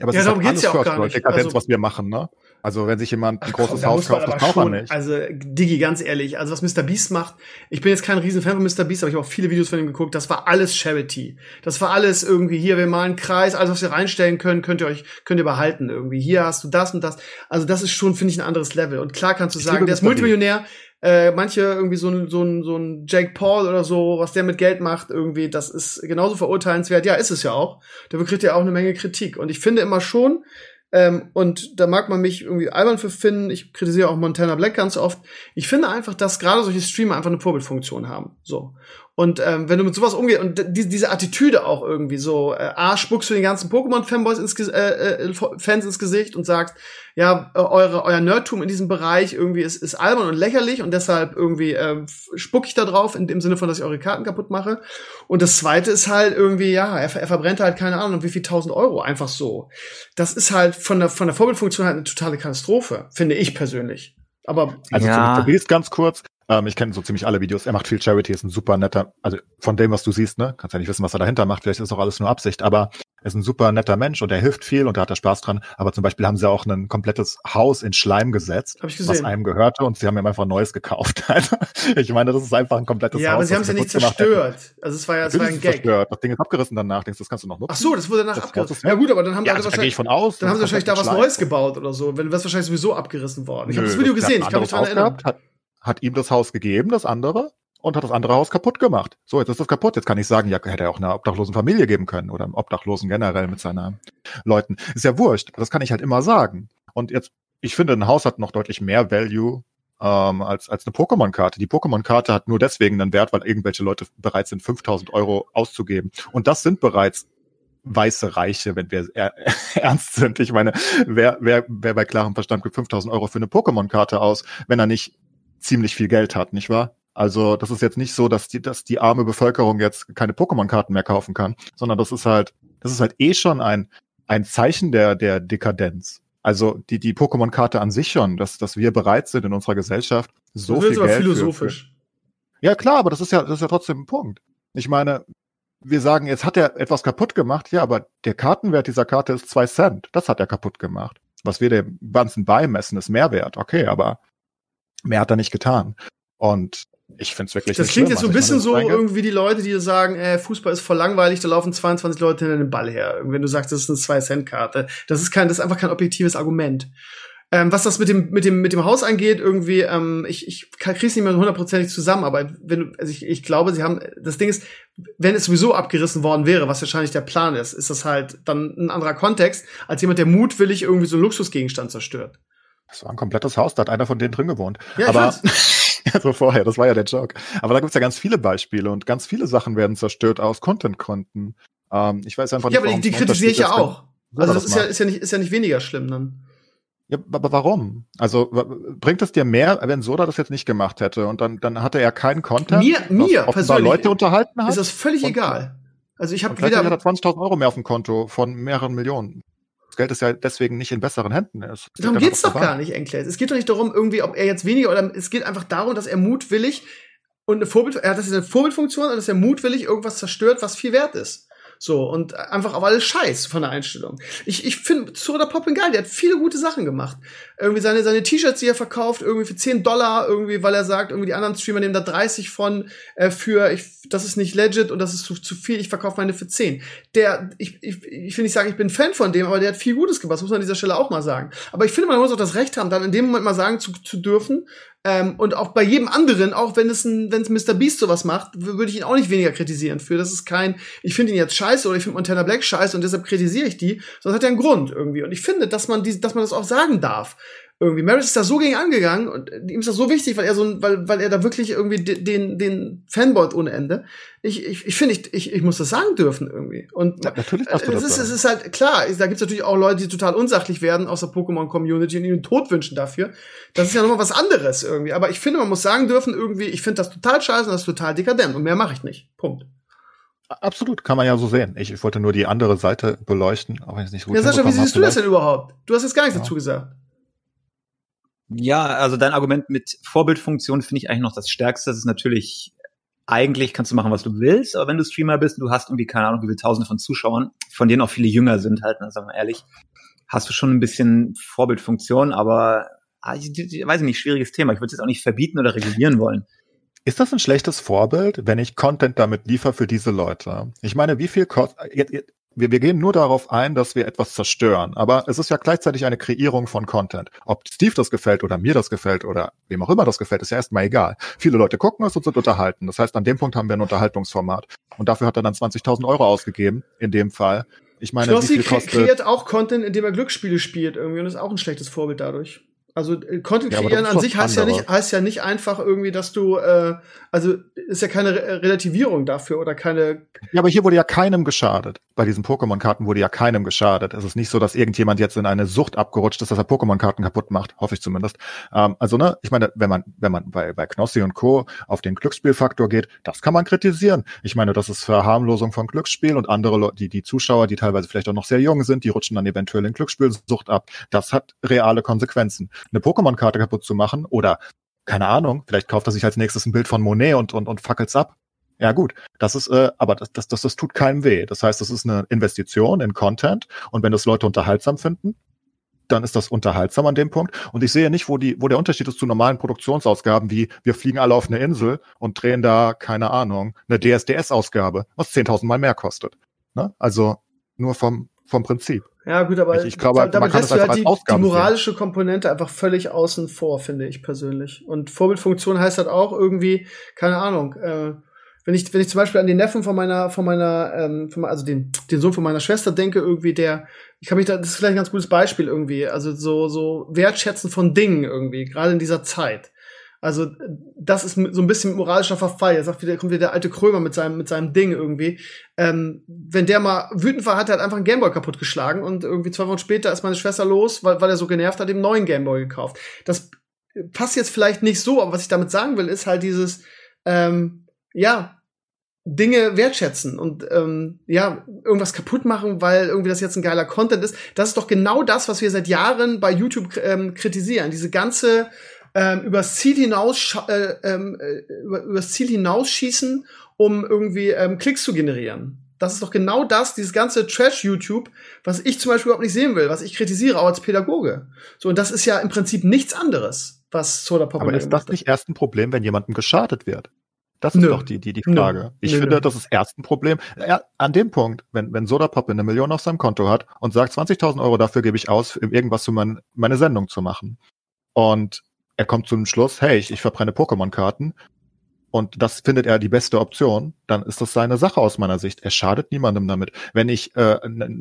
Aber es ja, ist darum geht's ja auch gar nicht. Dekadenz, also, was wir machen, ne? Also wenn sich jemand ein großes komm, Haus kauft, das braucht man nicht. Also Digi, ganz ehrlich, also was Mr. Beast macht, ich bin jetzt kein Riesenfan von Mr. Beast, aber ich habe auch viele Videos von ihm geguckt, das war alles Charity. Das war alles irgendwie, hier, wir malen einen Kreis, alles, was wir reinstellen können, könnt ihr euch, könnt ihr behalten irgendwie. Hier hast du das und das. Also das ist schon, finde ich, ein anderes Level. Und klar kannst du ich sagen, der ist Multimillionär, äh, manche irgendwie so ein, so, ein, so ein Jake Paul oder so, was der mit Geld macht, irgendwie, das ist genauso verurteilenswert. Ja, ist es ja auch. Dafür kriegt er auch eine Menge Kritik. Und ich finde immer schon, ähm, und da mag man mich irgendwie albern für finden. Ich kritisiere auch Montana Black ganz oft. Ich finde einfach, dass gerade solche Streamer einfach eine Vorbildfunktion haben. So. Und ähm, wenn du mit sowas umgehst und die, diese Attitüde auch irgendwie so, äh, A, spuckst du den ganzen Pokémon-Fanboys ins, äh, äh, Fans ins Gesicht und sagst, ja, äh, eure, euer Nerdtum in diesem Bereich irgendwie ist, ist albern und lächerlich und deshalb irgendwie äh, spuck ich da drauf, in dem Sinne von, dass ich eure Karten kaputt mache. Und das zweite ist halt irgendwie, ja, er, er verbrennt halt keine Ahnung, wie viel tausend Euro einfach so. Das ist halt von der, von der Vorbildfunktion halt eine totale Katastrophe, finde ich persönlich. Aber also ja. zu Mr. ganz kurz. Ähm, ich kenne so ziemlich alle Videos. Er macht viel Charity, ist ein super netter, also von dem, was du siehst, ne, kannst ja nicht wissen, was er dahinter macht. Vielleicht ist auch alles nur Absicht, aber er ist ein super netter Mensch und er hilft viel und da hat er Spaß dran. Aber zum Beispiel haben sie auch ein komplettes Haus in Schleim gesetzt, was einem gehörte und sie haben ihm einfach Neues gekauft. Also, ich meine, das ist einfach ein komplettes ja, Haus. Ja, aber sie haben es ja nicht zerstört. Also es war ja, es war ein Gag. Zerstört. Das Ding ist abgerissen danach, denkst du, das kannst du noch nutzen. Ach so, das wurde danach das abgerissen. Ja gut, aber dann haben ja, also wahrscheinlich, von aus, dann haben sie wahrscheinlich da was Neues gebaut oder so. Wenn das wahrscheinlich sowieso abgerissen worden. Ich habe das Video gesehen, ich kann mich daran erinnern. Hat, hat ihm das Haus gegeben, das andere, und hat das andere Haus kaputt gemacht. So, jetzt ist das kaputt. Jetzt kann ich sagen, ja, hätte er auch einer obdachlosen Familie geben können oder einem Obdachlosen generell mit seinen Leuten. Ist ja wurscht. Das kann ich halt immer sagen. Und jetzt, ich finde, ein Haus hat noch deutlich mehr Value ähm, als, als eine Pokémon-Karte. Die Pokémon-Karte hat nur deswegen einen Wert, weil irgendwelche Leute bereit sind, 5000 Euro auszugeben. Und das sind bereits weiße Reiche, wenn wir er ernst sind. Ich meine, wer, wer, wer bei klarem Verstand gibt 5000 Euro für eine Pokémon-Karte aus, wenn er nicht ziemlich viel Geld hat, nicht wahr? Also das ist jetzt nicht so, dass die, dass die arme Bevölkerung jetzt keine Pokémon-Karten mehr kaufen kann, sondern das ist halt, das ist halt eh schon ein, ein Zeichen der, der Dekadenz. Also die, die Pokémon-Karte an sich schon, dass, dass wir bereit sind in unserer Gesellschaft so das viel aber Geld philosophisch. Für, für, ja klar, aber das ist ja, das ist ja trotzdem ein Punkt. Ich meine, wir sagen, jetzt hat er etwas kaputt gemacht, ja, aber der Kartenwert dieser Karte ist zwei Cent. Das hat er kaputt gemacht. Was wir dem ganzen beimessen, ist Mehrwert. Okay, aber mehr hat er nicht getan. Und ich finde es wirklich. Das klingt schlimm. jetzt so ein bisschen so irgendwie die Leute, die sagen, äh, Fußball ist voll langweilig, da laufen 22 Leute hinter den Ball her. Wenn du sagst, das ist eine 2-Cent-Karte. Das ist kein, das ist einfach kein objektives Argument. Ähm, was das mit dem, mit dem, mit dem Haus angeht, irgendwie, ähm, ich, ich krieg's nicht mehr hundertprozentig zusammen, aber wenn du, also ich, ich glaube, sie haben, das Ding ist, wenn es sowieso abgerissen worden wäre, was wahrscheinlich der Plan ist, ist das halt dann ein anderer Kontext, als jemand, der mutwillig irgendwie so einen Luxusgegenstand zerstört. Das war ein komplettes Haus, da hat einer von denen drin gewohnt. Ja, aber also vorher, das war ja der Joke. Aber da gibt's ja ganz viele Beispiele und ganz viele Sachen werden zerstört aus Content-Konten. Ähm, ich weiß einfach nicht. Ja, aber die, die kritisiere ich ja auch. Also das, das ist ja, ist ja nicht, ist ja nicht weniger schlimm dann. Ja, aber warum? Also bringt es dir mehr, wenn Soda das jetzt nicht gemacht hätte und dann, dann hatte er keinen Content, mir, mir persönlich Leute unterhalten hat? Ist das völlig egal. Also ich habe wieder. Hat er 20.000 Euro mehr auf dem Konto von mehreren Millionen. Das Geld ist ja deswegen nicht in besseren Händen. Es darum geht's doch gar nicht, Enkles. Es geht doch nicht darum, irgendwie, ob er jetzt weniger oder es geht einfach darum, dass er mutwillig und eine Vorbild, er hat das ist eine Vorbildfunktion und dass er mutwillig irgendwas zerstört, was viel wert ist. So, und einfach auf alles Scheiß von der Einstellung. Ich, ich finde Soda Poppin geil, der hat viele gute Sachen gemacht. Irgendwie seine, seine T-Shirts, die er verkauft, irgendwie für 10 Dollar, irgendwie, weil er sagt, irgendwie die anderen Streamer nehmen da 30 von äh, für, ich, das ist nicht legit und das ist zu, zu viel, ich verkaufe meine für 10. Der, ich, ich, ich will nicht sagen, ich bin Fan von dem, aber der hat viel Gutes gemacht, muss man an dieser Stelle auch mal sagen. Aber ich finde, man muss auch das Recht haben, dann in dem Moment mal sagen zu, zu dürfen, ähm, und auch bei jedem anderen, auch wenn es ein, wenn es Mr. Beast sowas macht, würde ich ihn auch nicht weniger kritisieren für. Das ist kein, ich finde ihn jetzt scheiße oder ich finde Montana Black scheiße und deshalb kritisiere ich die, sondern hat ja einen Grund irgendwie. Und ich finde, dass man die, dass man das auch sagen darf irgendwie. Maris ist da so gegen angegangen und ihm ist das so wichtig, weil er so, weil, weil er da wirklich irgendwie den, den Fanboy ohne Ende. Ich, ich, ich finde, ich, ich, ich muss das sagen dürfen irgendwie. Und ja, natürlich darfst du das ist, es ist halt klar, da gibt's natürlich auch Leute, die total unsachlich werden aus der Pokémon-Community und ihnen Tod wünschen dafür. Das ist ja nochmal was anderes irgendwie. Aber ich finde, man muss sagen dürfen irgendwie, ich finde das total scheiße und das ist total dekadent und mehr mache ich nicht. Punkt. Absolut, kann man ja so sehen. Ich, ich wollte nur die andere Seite beleuchten, auch wenn es nicht gut Ja, Sascha, wie siehst du das denn überhaupt? Du hast jetzt gar nichts ja. dazu gesagt. Ja, also dein Argument mit Vorbildfunktion finde ich eigentlich noch das Stärkste. Das ist natürlich, eigentlich kannst du machen, was du willst, aber wenn du Streamer bist und du hast irgendwie, keine Ahnung, wie viele Tausende von Zuschauern, von denen auch viele jünger sind halt, ne, sagen wir ehrlich, hast du schon ein bisschen Vorbildfunktion, aber ah, ich, ich, weiß nicht, schwieriges Thema. Ich würde es jetzt auch nicht verbieten oder regulieren wollen. Ist das ein schlechtes Vorbild, wenn ich Content damit liefere für diese Leute? Ich meine, wie viel kostet, wir, wir gehen nur darauf ein, dass wir etwas zerstören. Aber es ist ja gleichzeitig eine Kreierung von Content. Ob Steve das gefällt oder mir das gefällt oder wem auch immer das gefällt, ist ja erstmal egal. Viele Leute gucken es und sind unterhalten. Das heißt, an dem Punkt haben wir ein Unterhaltungsformat. Und dafür hat er dann 20.000 Euro ausgegeben, in dem Fall. Ich meine, Knossi wie viel kostet... kreiert auch Content, indem er Glücksspiele spielt irgendwie und ist auch ein schlechtes Vorbild dadurch. Also äh, Content kreieren ja, an sich heißt ja nicht heißt ja nicht einfach irgendwie, dass du äh, also ist ja keine Re Relativierung dafür oder keine. Ja, aber hier wurde ja keinem geschadet. Bei diesen Pokémon-Karten wurde ja keinem geschadet. Es ist nicht so, dass irgendjemand jetzt in eine Sucht abgerutscht ist, dass er Pokémon-Karten kaputt macht, hoffe ich zumindest. Ähm, also ne, ich meine, wenn man wenn man bei bei Knossi und Co. auf den Glücksspielfaktor geht, das kann man kritisieren. Ich meine, das ist Verharmlosung von Glücksspiel und andere Leute, die die Zuschauer, die teilweise vielleicht auch noch sehr jung sind, die rutschen dann eventuell in Glücksspielsucht ab. Das hat reale Konsequenzen eine Pokémon-Karte kaputt zu machen oder keine Ahnung, vielleicht kauft er sich als nächstes ein Bild von Monet und, und, und fackelt's ab. Ja gut, das ist, äh, aber das, das, das, das tut keinem weh. Das heißt, das ist eine Investition in Content und wenn das Leute unterhaltsam finden, dann ist das unterhaltsam an dem Punkt. Und ich sehe nicht, wo die, wo der Unterschied ist zu normalen Produktionsausgaben, wie wir fliegen alle auf eine Insel und drehen da, keine Ahnung, eine DSDS-Ausgabe, was 10.000 Mal mehr kostet. Ne? Also nur vom, vom Prinzip. Ja, gut, aber ich, ich glaube, damit man kann lässt du halt die, die moralische. Komponente einfach völlig außen vor, finde ich persönlich. Und Vorbildfunktion heißt halt auch irgendwie, keine Ahnung, äh, wenn ich, wenn ich zum Beispiel an den Neffen von meiner, von meiner, ähm, von, also den, den Sohn von meiner Schwester denke, irgendwie der, ich kann mich da, das ist vielleicht ein ganz gutes Beispiel irgendwie, also so, so wertschätzen von Dingen irgendwie, gerade in dieser Zeit. Also das ist so ein bisschen moralischer Verfall. Er sagt wieder, kommt wieder der alte Krömer mit seinem mit seinem Ding irgendwie. Ähm, wenn der mal wütend war, hat er halt einfach einen Gameboy kaputtgeschlagen und irgendwie zwei Wochen später ist meine Schwester los, weil, weil er so genervt hat, dem neuen Gameboy gekauft. Das passt jetzt vielleicht nicht so, aber was ich damit sagen will, ist halt dieses ähm, ja Dinge wertschätzen und ähm, ja irgendwas kaputt machen, weil irgendwie das jetzt ein geiler Content ist. Das ist doch genau das, was wir seit Jahren bei YouTube ähm, kritisieren. Diese ganze ähm, übers Ziel hinaus äh, ähm, äh, über, übers Ziel hinausschießen, um irgendwie ähm, Klicks zu generieren. Das ist doch genau das, dieses ganze Trash-YouTube, was ich zum Beispiel überhaupt nicht sehen will, was ich kritisiere, auch als Pädagoge. So, und das ist ja im Prinzip nichts anderes, was Soda Pop Aber ist das nicht erst ein Problem, wenn jemandem geschadet wird? Das ist Nö. doch die, die, die Frage. Nö. Ich Nö. finde, das ist erst ein Problem. Ja, an dem Punkt, wenn, wenn Soda Pop eine Million auf seinem Konto hat und sagt, 20.000 Euro dafür gebe ich aus, irgendwas für mein, meine Sendung zu machen. Und er kommt zu dem Schluss, hey, ich, ich verbrenne Pokémon-Karten und das findet er die beste Option, dann ist das seine Sache aus meiner Sicht. Er schadet niemandem damit. Wenn ich äh,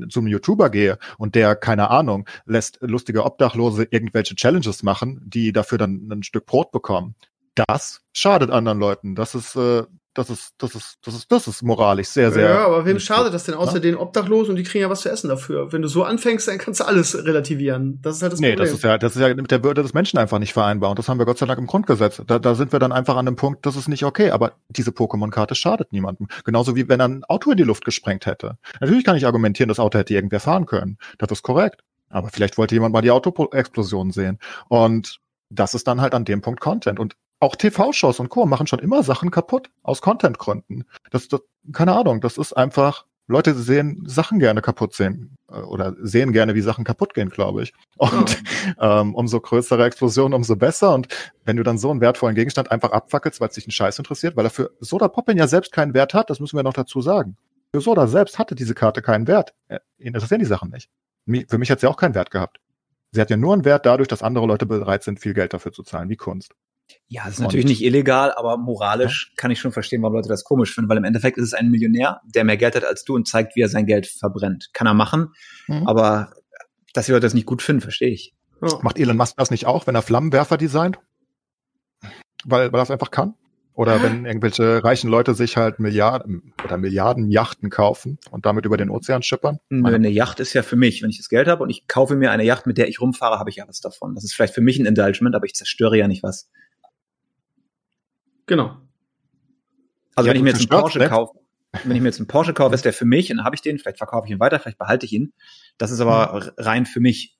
zum YouTuber gehe und der, keine Ahnung, lässt lustige Obdachlose irgendwelche Challenges machen, die dafür dann ein Stück Brot bekommen, das schadet anderen Leuten. Das ist, äh, das ist, das ist, das ist, das ist moralisch sehr, sehr. Ja, aber wem schadet das denn außer ja? den Obdachlosen und die kriegen ja was zu essen dafür? Wenn du so anfängst, dann kannst du alles relativieren. Das ist halt das nee, Problem. Nee, das ist ja, das ist ja mit der Würde des Menschen einfach nicht vereinbar. Und das haben wir Gott sei Dank im Grundgesetz. Da, da sind wir dann einfach an dem Punkt, das ist nicht okay. Aber diese Pokémon-Karte schadet niemandem. Genauso wie wenn er ein Auto in die Luft gesprengt hätte. Natürlich kann ich argumentieren, das Auto hätte irgendwer fahren können. Das ist korrekt. Aber vielleicht wollte jemand mal die Autoexplosion sehen. Und das ist dann halt an dem Punkt Content. Und auch TV-Shows und Co. machen schon immer Sachen kaputt aus Content-Gründen. Das, das, keine Ahnung, das ist einfach, Leute sehen Sachen gerne kaputt sehen äh, oder sehen gerne, wie Sachen kaputt gehen, glaube ich. Und ja. ähm, umso größere Explosion, umso besser. Und wenn du dann so einen wertvollen Gegenstand einfach abfackelst, weil es dich einen Scheiß interessiert, weil er für Soda Poppin ja selbst keinen Wert hat, das müssen wir noch dazu sagen. Für Soda selbst hatte diese Karte keinen Wert. Äh, ihn interessieren die Sachen nicht. Für mich hat sie auch keinen Wert gehabt. Sie hat ja nur einen Wert dadurch, dass andere Leute bereit sind, viel Geld dafür zu zahlen, wie Kunst. Ja, das ist natürlich nicht illegal, aber moralisch ja. kann ich schon verstehen, warum Leute das komisch finden, weil im Endeffekt ist es ein Millionär, der mehr Geld hat als du und zeigt, wie er sein Geld verbrennt. Kann er machen, mhm. aber dass die Leute das nicht gut finden, verstehe ich. Ja. Macht Elon Musk das nicht auch, wenn er Flammenwerfer designt? Weil, weil er es einfach kann? Oder wenn irgendwelche reichen Leute sich halt Milliarden oder Milliarden Yachten kaufen und damit über den Ozean schippern? Nö, eine Yacht ist ja für mich. Wenn ich das Geld habe und ich kaufe mir eine Yacht, mit der ich rumfahre, habe ich ja was davon. Das ist vielleicht für mich ein Indulgement, aber ich zerstöre ja nicht was. Genau. Also ja, wenn ich mir jetzt einen Porsche ne? kaufe, wenn ich mir jetzt einen Porsche kaufe, ist der für mich und dann habe ich den, vielleicht verkaufe ich ihn weiter, vielleicht behalte ich ihn. Das ist aber mhm. rein für mich.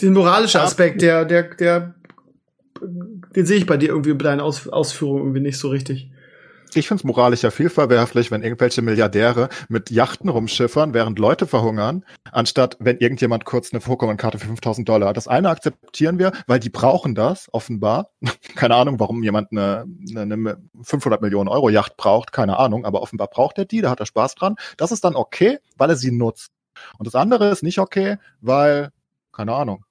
Den moralische Aspekt, der, der, der, den sehe ich bei dir irgendwie bei deinen Aus Ausführungen irgendwie nicht so richtig. Ich finde es moralisch ja viel verwerflich, wenn irgendwelche Milliardäre mit Yachten rumschiffern, während Leute verhungern, anstatt wenn irgendjemand kurz eine Pokémon-Karte für 5000 Dollar. Das eine akzeptieren wir, weil die brauchen das, offenbar. keine Ahnung, warum jemand eine, eine 500 Millionen Euro Yacht braucht, keine Ahnung, aber offenbar braucht er die, da hat er Spaß dran. Das ist dann okay, weil er sie nutzt. Und das andere ist nicht okay, weil, keine Ahnung,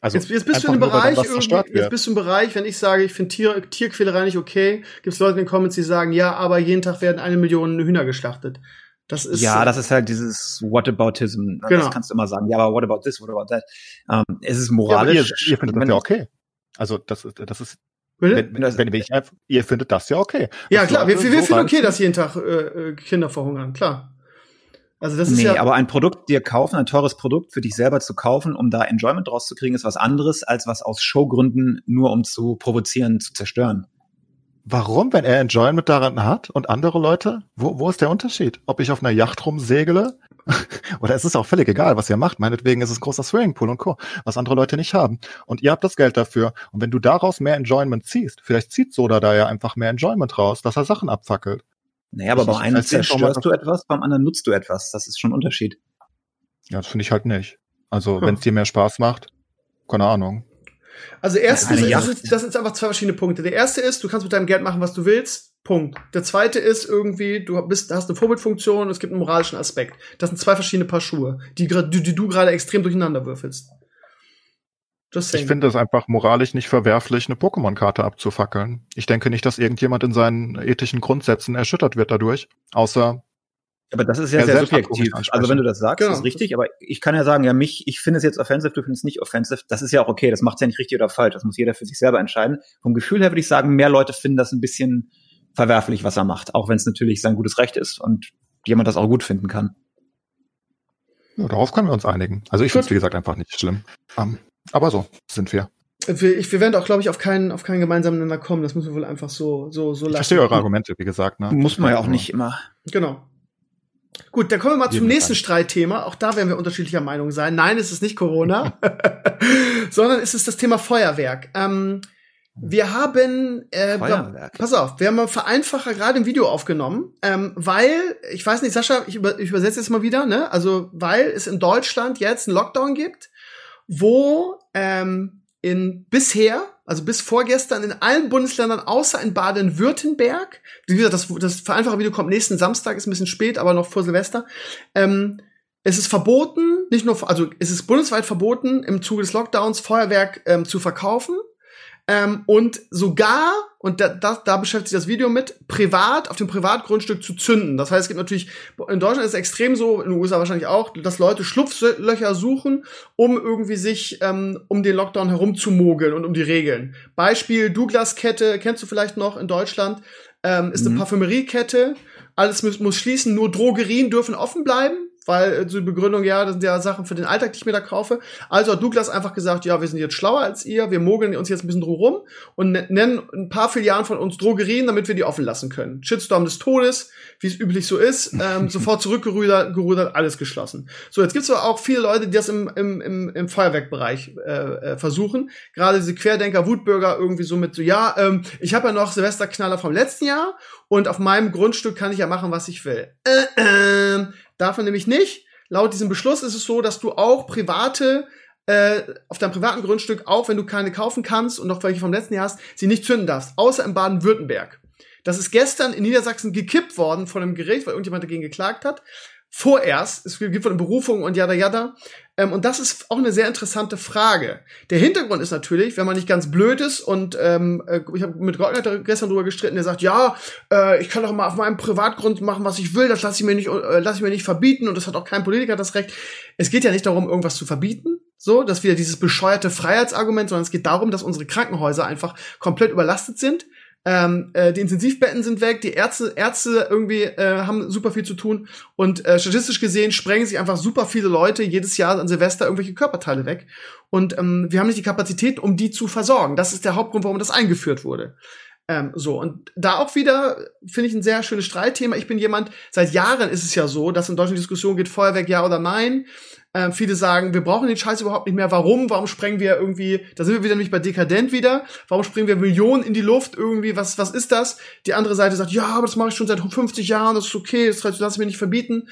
also jetzt, jetzt bist du im Bereich, jetzt bist du im Bereich, wenn ich sage, ich finde Tier, Tierquälerei nicht okay, gibt es Leute in den Comments, die sagen, ja, aber jeden Tag werden eine Million Hühner geschlachtet. Das ist ja, das ist halt dieses Whataboutism. Genau. Das kannst du immer sagen. Ja, aber what about this, what about that? Ähm, es ist moralisch. Ja, ihr, ihr findet das ja okay. Also das ist, das ist wenn, wenn, wenn ich, ihr findet das ja okay. Ja, klar, wir, wir, wir finden okay, dass jeden Tag äh, äh, Kinder verhungern, klar. Also das ist nee, ja aber ein Produkt dir kaufen, ein teures Produkt für dich selber zu kaufen, um da Enjoyment draus zu kriegen, ist was anderes, als was aus Showgründen nur um zu provozieren, zu zerstören. Warum, wenn er Enjoyment daran hat und andere Leute? Wo, wo ist der Unterschied? Ob ich auf einer Yacht rumsegle? Oder es ist auch völlig egal, was ihr macht. Meinetwegen ist es großer Swimmingpool und Co., was andere Leute nicht haben. Und ihr habt das Geld dafür. Und wenn du daraus mehr Enjoyment ziehst, vielleicht zieht Soda da ja einfach mehr Enjoyment raus, dass er Sachen abfackelt. Naja, aber beim einen zerstörst du etwas, beim anderen nutzt du etwas. Das ist schon ein Unterschied. Ja, das finde ich halt nicht. Also, hm. wenn es dir mehr Spaß macht, keine Ahnung. Also erstens, das, ist, das sind einfach zwei verschiedene Punkte. Der erste ist, du kannst mit deinem Geld machen, was du willst. Punkt. Der zweite ist irgendwie, du bist, hast eine Vorbildfunktion, es gibt einen moralischen Aspekt. Das sind zwei verschiedene Paar Schuhe, die, die, die du gerade extrem durcheinander würfelst. Ich finde es einfach moralisch nicht verwerflich, eine Pokémon-Karte abzufackeln. Ich denke nicht, dass irgendjemand in seinen ethischen Grundsätzen erschüttert wird dadurch, außer Aber das ist ja, sehr subjektiv. Also wenn du das sagst, genau. ist richtig. Aber ich kann ja sagen, ja, mich, ich finde es jetzt offensive, du findest es nicht offensive. Das ist ja auch okay. Das macht es ja nicht richtig oder falsch. Das muss jeder für sich selber entscheiden. Vom Gefühl her würde ich sagen, mehr Leute finden das ein bisschen verwerflich, was er macht. Auch wenn es natürlich sein gutes Recht ist und jemand das auch gut finden kann. Ja, darauf können wir uns einigen. Also ich finde es, wie gesagt, einfach nicht schlimm. Um, ähm, aber so sind wir. Wir, ich, wir werden auch, glaube ich, auf keinen, auf keinen gemeinsamen Nenner kommen. Das müssen wir wohl einfach so, so, so lassen. Ich verstehe eure Argumente, wie gesagt. Ne? Muss man ja auch nicht immer. Genau. Gut, dann kommen wir mal zum nächsten Streitthema. Auch da werden wir unterschiedlicher Meinung sein. Nein, es ist nicht Corona, sondern es ist das Thema Feuerwerk. Ähm, wir haben, äh, Feuerwerk. pass auf, wir haben mal Vereinfacher gerade ein Video aufgenommen, ähm, weil, ich weiß nicht, Sascha, ich, über, ich übersetze jetzt mal wieder, ne? Also, weil es in Deutschland jetzt einen Lockdown gibt, wo ähm, in bisher, also bis vorgestern, in allen Bundesländern außer in Baden-Württemberg, wie gesagt, das, das vereinfache Video kommt nächsten Samstag, ist ein bisschen spät, aber noch vor Silvester, ähm, es ist verboten, nicht nur, also es ist bundesweit verboten, im Zuge des Lockdowns Feuerwerk ähm, zu verkaufen. Ähm, und sogar, und da, da, da beschäftigt sich das Video mit, privat, auf dem Privatgrundstück zu zünden. Das heißt, es gibt natürlich, in Deutschland ist es extrem so, in den USA wahrscheinlich auch, dass Leute Schlupflöcher suchen, um irgendwie sich ähm, um den Lockdown herumzumogeln und um die Regeln. Beispiel Douglas-Kette, kennst du vielleicht noch in Deutschland, ähm, ist mhm. eine Parfümeriekette. Alles muss, muss schließen, nur Drogerien dürfen offen bleiben weil äh, die Begründung, ja, das sind ja Sachen für den Alltag, die ich mir da kaufe. Also hat Douglas einfach gesagt, ja, wir sind jetzt schlauer als ihr, wir mogeln uns jetzt ein bisschen drum rum und ne-, nennen ein paar Filialen von uns Drogerien, damit wir die offen lassen können. Shitstorm des Todes, wie es üblich so ist, ähm, sofort zurückgerudert, gerudert, alles geschlossen. So, jetzt gibt es aber auch viele Leute, die das im, im, im, im Feuerwerkbereich äh, äh, versuchen. Gerade diese Querdenker, Wutbürger irgendwie so mit so, ja, ähm, ich habe ja noch Silvesterknaller vom letzten Jahr und auf meinem Grundstück kann ich ja machen, was ich will. Äh, äh, Darf man nämlich nicht. Laut diesem Beschluss ist es so, dass du auch private äh, auf deinem privaten Grundstück, auch wenn du keine kaufen kannst und noch welche vom letzten Jahr hast, sie nicht zünden darfst, außer in Baden-Württemberg. Das ist gestern in Niedersachsen gekippt worden von einem Gericht, weil irgendjemand dagegen geklagt hat vorerst. Es gibt von Berufung und jada jada. Ähm, und das ist auch eine sehr interessante Frage. Der Hintergrund ist natürlich, wenn man nicht ganz blöd ist und ähm, äh, ich habe mit Gottner gestern drüber gestritten, der sagt, ja, äh, ich kann doch mal auf meinem Privatgrund machen, was ich will, das lasse ich mir nicht, äh, lasse ich mir nicht verbieten und das hat auch kein Politiker das Recht. Es geht ja nicht darum, irgendwas zu verbieten, so, dass wir dieses bescheuerte Freiheitsargument, sondern es geht darum, dass unsere Krankenhäuser einfach komplett überlastet sind ähm, äh, die Intensivbetten sind weg, die Ärzte, Ärzte irgendwie äh, haben super viel zu tun und äh, statistisch gesehen sprengen sich einfach super viele Leute jedes Jahr an Silvester irgendwelche Körperteile weg. Und ähm, wir haben nicht die Kapazität, um die zu versorgen. Das ist der Hauptgrund, warum das eingeführt wurde. Ähm, so, und da auch wieder finde ich ein sehr schönes Streitthema. Ich bin jemand, seit Jahren ist es ja so, dass in Deutschland Diskussion geht, Feuerwerk ja oder nein. Äh, viele sagen, wir brauchen den Scheiß überhaupt nicht mehr. Warum? Warum sprengen wir irgendwie, da sind wir wieder nämlich bei Dekadent wieder, warum sprengen wir Millionen in die Luft irgendwie, was, was ist das? Die andere Seite sagt, ja, aber das mache ich schon seit 50 Jahren, das ist okay, das lasse ich mir nicht verbieten.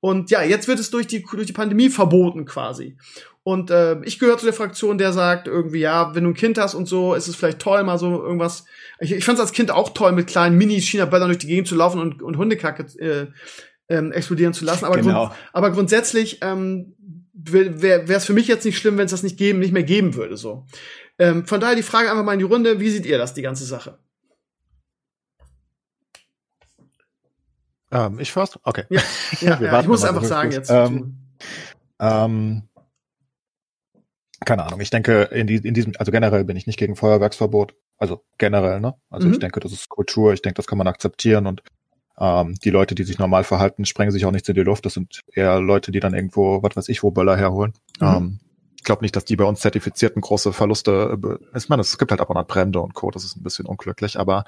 Und ja, jetzt wird es durch die, durch die Pandemie verboten quasi. Und äh, ich gehöre zu der Fraktion, der sagt irgendwie, ja, wenn du ein Kind hast und so, ist es vielleicht toll, mal so irgendwas. Ich, ich fand es als Kind auch toll, mit kleinen Mini-China-Böllern durch die Gegend zu laufen und, und Hundekacke äh, ähm, explodieren zu lassen. Aber, genau. grund, aber grundsätzlich ähm, wäre es für mich jetzt nicht schlimm, wenn es das nicht geben, nicht mehr geben würde. So. Ähm, von daher die Frage einfach mal in die Runde: Wie seht ihr das, die ganze Sache? Ähm, ich first? Okay. Ja, ja, ja ich muss einfach sagen jetzt. Ähm, ähm, keine Ahnung. Ich denke, in, die, in diesem, also generell bin ich nicht gegen Feuerwerksverbot. Also generell, ne? Also mhm. ich denke, das ist Kultur. Ich denke, das kann man akzeptieren und ähm, die Leute, die sich normal verhalten, sprengen sich auch nichts in die Luft. Das sind eher Leute, die dann irgendwo, was weiß ich, wo Böller herholen. Mhm. Ähm, ich glaube nicht, dass die bei uns zertifizierten große Verluste. Ich meine, es gibt halt ab und an Brände und Co. Das ist ein bisschen unglücklich, aber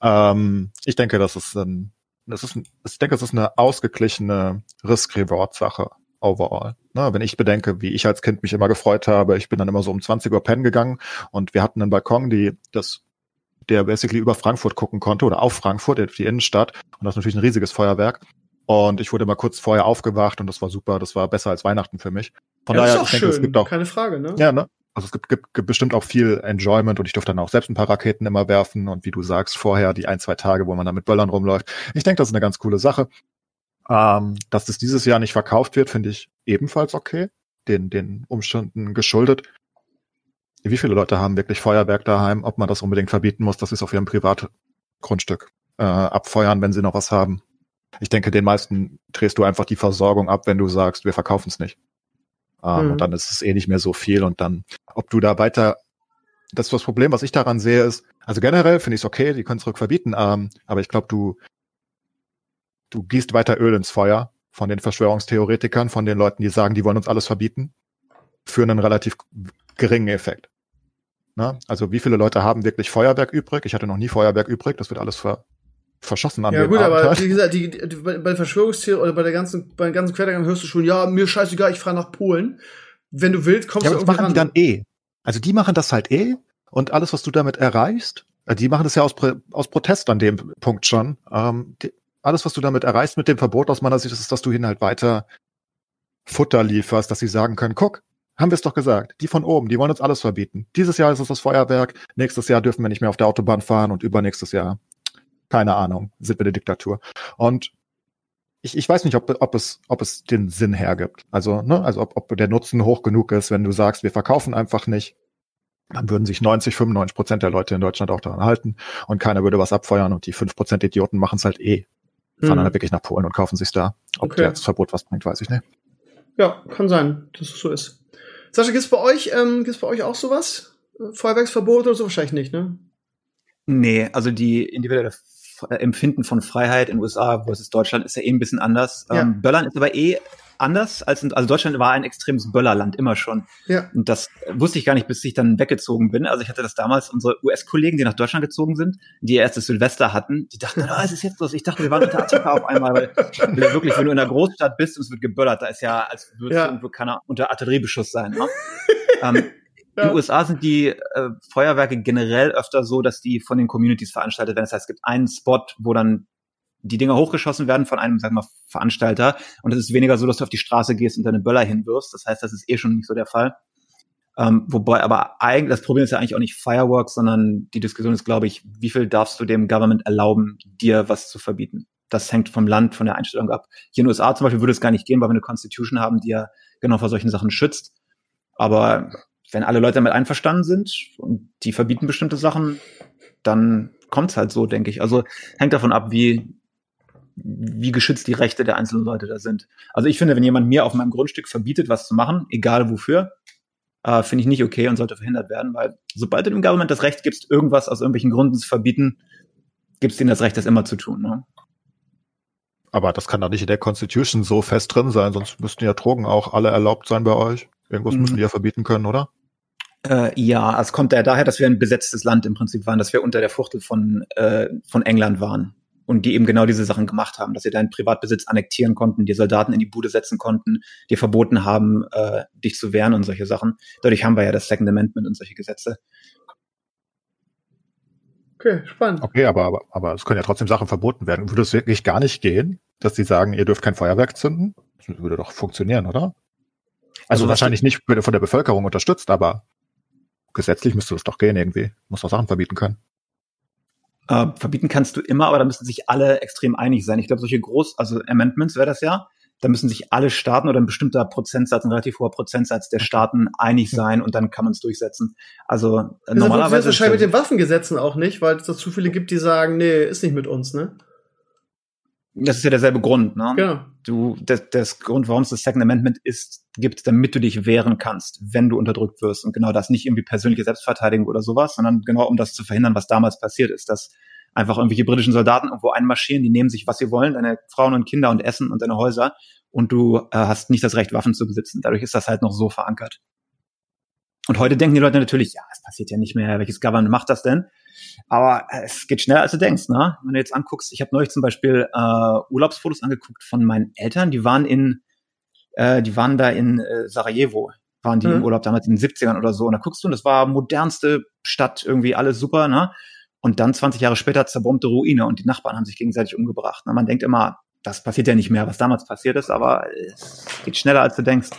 ähm, ich denke, das ist ein, das ist ein, ich denke, es ist eine ausgeglichene Risk-Reward-Sache overall. Ne, wenn ich bedenke, wie ich als Kind mich immer gefreut habe, ich bin dann immer so um 20 Uhr pennen gegangen und wir hatten einen Balkon, die das der basically über Frankfurt gucken konnte oder auf Frankfurt, die Innenstadt. Und das ist natürlich ein riesiges Feuerwerk. Und ich wurde mal kurz vorher aufgewacht und das war super. Das war besser als Weihnachten für mich. Von ja, daher, ist auch ich denke, schön. es gibt auch keine Frage, ne? Ja, ne? Also es gibt, gibt, gibt bestimmt auch viel Enjoyment und ich durfte dann auch selbst ein paar Raketen immer werfen und wie du sagst, vorher die ein, zwei Tage, wo man da mit Böllern rumläuft. Ich denke, das ist eine ganz coole Sache. Ähm, dass das dieses Jahr nicht verkauft wird, finde ich ebenfalls okay. Den, den Umständen geschuldet wie viele Leute haben wirklich Feuerwerk daheim, ob man das unbedingt verbieten muss, dass sie es auf ihrem Privatgrundstück äh, abfeuern, wenn sie noch was haben. Ich denke, den meisten drehst du einfach die Versorgung ab, wenn du sagst, wir verkaufen es nicht. Ähm, mhm. Und dann ist es eh nicht mehr so viel. Und dann, ob du da weiter, das ist das Problem, was ich daran sehe, ist, also generell finde ich es okay, die können es rückverbieten, ähm, aber ich glaube, du, du gießt weiter Öl ins Feuer von den Verschwörungstheoretikern, von den Leuten, die sagen, die wollen uns alles verbieten, für einen relativ geringen Effekt. Na? Also wie viele Leute haben wirklich Feuerwerk übrig? Ich hatte noch nie Feuerwerk übrig, das wird alles ver verschossen an Ja gut, Abend aber halt. wie gesagt, die, die, bei, bei Verschwörungstheorien oder bei der ganzen, bei den ganzen Querdenkern hörst du schon, ja, mir scheißegal, ich fahre nach Polen. Wenn du willst, kommst ja, du irgendwie machen ran. die dann eh. Also die machen das halt eh und alles, was du damit erreichst, äh, die machen das ja aus, aus Protest an dem Punkt schon. Ähm, die, alles, was du damit erreichst mit dem Verbot aus meiner Sicht, ist, dass du ihnen halt weiter Futter lieferst, dass sie sagen können, guck, haben wir es doch gesagt, die von oben, die wollen uns alles verbieten. Dieses Jahr ist es das Feuerwerk, nächstes Jahr dürfen wir nicht mehr auf der Autobahn fahren und übernächstes Jahr keine Ahnung, sind wir eine Diktatur. Und ich, ich weiß nicht, ob, ob, es, ob es den Sinn hergibt. Also, ne, also ob, ob der Nutzen hoch genug ist, wenn du sagst, wir verkaufen einfach nicht, dann würden sich 90, 95 Prozent der Leute in Deutschland auch daran halten und keiner würde was abfeuern und die 5 Prozent Idioten machen es halt eh. Fahren hm. dann wirklich nach Polen und kaufen sich da. Ob okay. das Verbot was bringt, weiß ich nicht. Ja, kann sein, dass es so ist. Sascha, gibt's bei euch, ähm, gibt's bei euch auch sowas? Feuerwerksverbot oder so? Wahrscheinlich nicht, ne? Nee, also die individuelle äh, Empfinden von Freiheit in USA versus Deutschland ist ja eh ein bisschen anders. Ja. Ähm, Böllern ist aber eh anders als in, also Deutschland war ein extremes Böllerland immer schon. Ja. Und das wusste ich gar nicht, bis ich dann weggezogen bin. Also ich hatte das damals unsere US-Kollegen, die nach Deutschland gezogen sind, die ihr erstes Silvester hatten, die dachten, ah, oh, es ist jetzt los. Ich dachte, wir waren unter Attacke auf einmal, weil wirklich, wenn du in einer Großstadt bist und es wird geböllert, da ist ja, als würde ja. irgendwo keiner unter Artilleriebeschuss sein. Ne? ähm, ja. In den USA sind die äh, Feuerwerke generell öfter so, dass die von den Communities veranstaltet werden. Das heißt, es gibt einen Spot, wo dann die Dinger hochgeschossen werden von einem, sagen wir mal, Veranstalter. Und es ist weniger so, dass du auf die Straße gehst und deine Böller hinwirfst. Das heißt, das ist eh schon nicht so der Fall. Ähm, wobei aber eigentlich, das Problem ist ja eigentlich auch nicht Fireworks, sondern die Diskussion ist, glaube ich, wie viel darfst du dem Government erlauben, dir was zu verbieten? Das hängt vom Land, von der Einstellung ab. Hier in den USA zum Beispiel würde es gar nicht gehen, weil wir eine Constitution haben, die ja genau vor solchen Sachen schützt. Aber wenn alle Leute damit einverstanden sind und die verbieten bestimmte Sachen, dann kommt es halt so, denke ich. Also hängt davon ab, wie, wie geschützt die Rechte der einzelnen Leute da sind. Also ich finde, wenn jemand mir auf meinem Grundstück verbietet, was zu machen, egal wofür, äh, finde ich nicht okay und sollte verhindert werden, weil sobald du dem Government das Recht gibst, irgendwas aus irgendwelchen Gründen zu verbieten, gibst ihnen das Recht, das immer zu tun. Ne? Aber das kann doch nicht in der Constitution so fest drin sein, sonst müssten ja Drogen auch alle erlaubt sein bei euch. Irgendwas mhm. müssen die ja verbieten können, oder? Äh, ja, es kommt ja daher, dass wir ein besetztes Land im Prinzip waren, dass wir unter der Fuchtel von, äh, von England waren. Und die eben genau diese Sachen gemacht haben, dass sie deinen Privatbesitz annektieren konnten, die Soldaten in die Bude setzen konnten, dir verboten haben, äh, dich zu wehren und solche Sachen. Dadurch haben wir ja das Second Amendment und solche Gesetze. Okay, spannend. Okay, aber, aber, aber es können ja trotzdem Sachen verboten werden. Würde es wirklich gar nicht gehen, dass die sagen, ihr dürft kein Feuerwerk zünden? Das würde doch funktionieren, oder? Also, also wahrscheinlich nicht von der Bevölkerung unterstützt, aber gesetzlich müsste das doch gehen irgendwie. Muss doch Sachen verbieten können. Äh, verbieten kannst du immer, aber da müssen sich alle extrem einig sein. Ich glaube, solche Groß, also Amendments wäre das ja, da müssen sich alle Staaten oder ein bestimmter Prozentsatz, ein relativ hoher Prozentsatz der Staaten einig sein und dann kann man es durchsetzen. Also äh, das normalerweise. Das wahrscheinlich mit den Waffengesetzen auch nicht, weil es da zu viele gibt, die sagen, nee, ist nicht mit uns, ne? Das ist ja derselbe Grund, ne? Ja. Du, das, das Grund, warum es das Second Amendment ist, gibt, damit du dich wehren kannst, wenn du unterdrückt wirst. Und genau das nicht irgendwie persönliche Selbstverteidigung oder sowas, sondern genau um das zu verhindern, was damals passiert ist, dass einfach irgendwelche britischen Soldaten irgendwo einmarschieren, die nehmen sich, was sie wollen, deine Frauen und Kinder und Essen und deine Häuser und du äh, hast nicht das Recht, Waffen zu besitzen. Dadurch ist das halt noch so verankert. Und heute denken die Leute natürlich, ja, es passiert ja nicht mehr, welches Government macht das denn? Aber äh, es geht schneller, als du denkst. Ne? Wenn du jetzt anguckst, ich habe neulich zum Beispiel äh, Urlaubsfotos angeguckt von meinen Eltern, die waren in, äh, die waren da in äh, Sarajevo, waren die mhm. im Urlaub damals in den 70ern oder so. Und da guckst du, und das war modernste Stadt, irgendwie alles super, ne? Und dann 20 Jahre später zerbombte Ruine und die Nachbarn haben sich gegenseitig umgebracht. Ne? Man denkt immer, das passiert ja nicht mehr, was damals passiert ist, aber es geht schneller, als du denkst.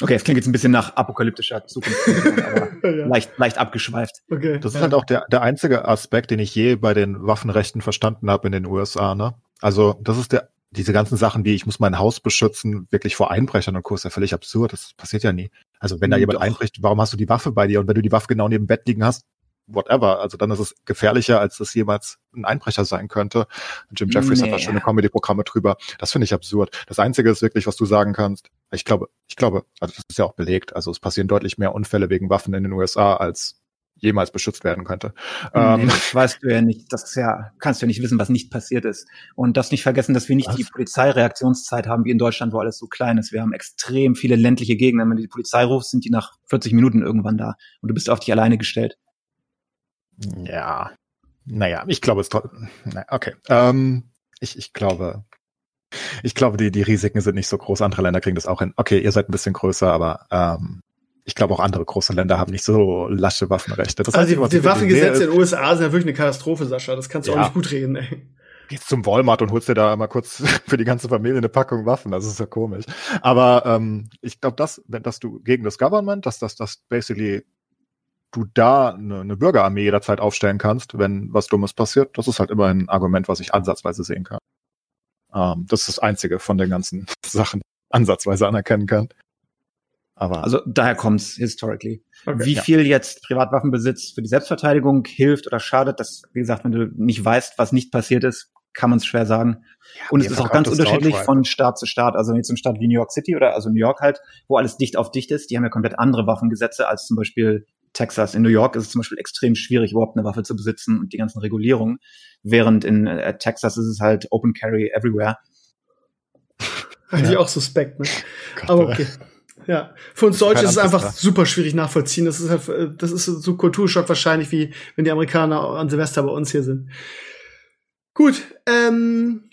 Okay, es klingt jetzt ein bisschen nach apokalyptischer Zukunft, aber ja. leicht, leicht abgeschweift. Okay. Das ist halt auch der, der einzige Aspekt, den ich je bei den Waffenrechten verstanden habe in den USA. Ne? Also das ist der, diese ganzen Sachen wie ich muss mein Haus beschützen, wirklich vor Einbrechern und Co. ist ja völlig absurd. Das passiert ja nie. Also wenn da hm, jemand Doch. einbricht, warum hast du die Waffe bei dir? Und wenn du die Waffe genau neben dem Bett liegen hast, whatever. Also dann ist es gefährlicher, als das jemals ein Einbrecher sein könnte. Jim Jeffries nee. hat da schöne Comedy-Programme drüber. Das finde ich absurd. Das Einzige ist wirklich, was du sagen kannst. Ich glaube, ich glaube, also das ist ja auch belegt. Also es passieren deutlich mehr Unfälle wegen Waffen in den USA als jemals beschützt werden könnte. Nee, ähm, das weißt du ja nicht. Das ist ja, kannst du ja nicht wissen, was nicht passiert ist. Und das nicht vergessen, dass wir nicht was? die Polizeireaktionszeit haben wie in Deutschland, wo alles so klein ist. Wir haben extrem viele ländliche Gegenden. Wenn du die Polizei rufst, sind die nach 40 Minuten irgendwann da. Und du bist auf dich alleine gestellt. Ja. Naja, ich glaube es trotzdem. Okay. Ähm, ich, ich glaube, ich glaube, die, die Risiken sind nicht so groß. Andere Länder kriegen das auch hin. Okay, ihr seid ein bisschen größer, aber ähm, ich glaube auch andere große Länder haben nicht so lasche Waffenrechte. Das also die, die Waffengesetze in den USA sind ja wirklich eine Katastrophe, Sascha. Das kannst du ja. auch nicht gut reden, ey. Gehst zum Walmart und holst dir da mal kurz für die ganze Familie eine Packung Waffen. Das ist ja komisch. Aber ähm, ich glaube, dass, wenn dass du gegen das Government, dass das, das basically du da eine, eine Bürgerarmee jederzeit aufstellen kannst, wenn was Dummes passiert, das ist halt immer ein Argument, was ich ansatzweise sehen kann. Ähm, das ist das einzige von den ganzen Sachen ansatzweise anerkennen kann. Aber also daher kommt's historically. Okay, wie ja. viel jetzt Privatwaffenbesitz für die Selbstverteidigung hilft oder schadet, das, wie gesagt, wenn du nicht weißt, was nicht passiert ist, kann man es schwer sagen. Ja, und es ist auch ganz unterschiedlich von Staat zu Staat. Also jetzt so eine Stadt wie New York City oder also New York halt, wo alles dicht auf dicht ist, die haben ja komplett andere Waffengesetze als zum Beispiel Texas. In New York ist es zum Beispiel extrem schwierig, überhaupt eine Waffe zu besitzen und die ganzen Regulierungen. Während in äh, Texas ist es halt Open Carry everywhere. Eigentlich ja. auch suspekt, ne? Gott, Aber okay. Ja, für uns Deutsche ist es einfach super schwierig nachvollziehen. Das ist halt, äh, das ist so Kulturschock wahrscheinlich, wie wenn die Amerikaner an Silvester bei uns hier sind. Gut, ähm,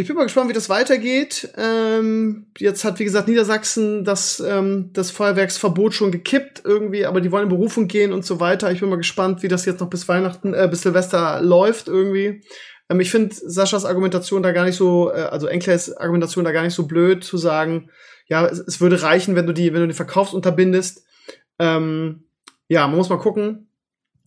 ich bin mal gespannt, wie das weitergeht. Ähm, jetzt hat, wie gesagt, Niedersachsen das, ähm, das Feuerwerksverbot schon gekippt irgendwie, aber die wollen in Berufung gehen und so weiter. Ich bin mal gespannt, wie das jetzt noch bis Weihnachten, äh, bis Silvester läuft irgendwie. Ähm, ich finde Saschas Argumentation da gar nicht so, äh, also Enkles Argumentation da gar nicht so blöd zu sagen, ja, es, es würde reichen, wenn du die, wenn du den Verkaufs unterbindest. Ähm, ja, man muss mal gucken.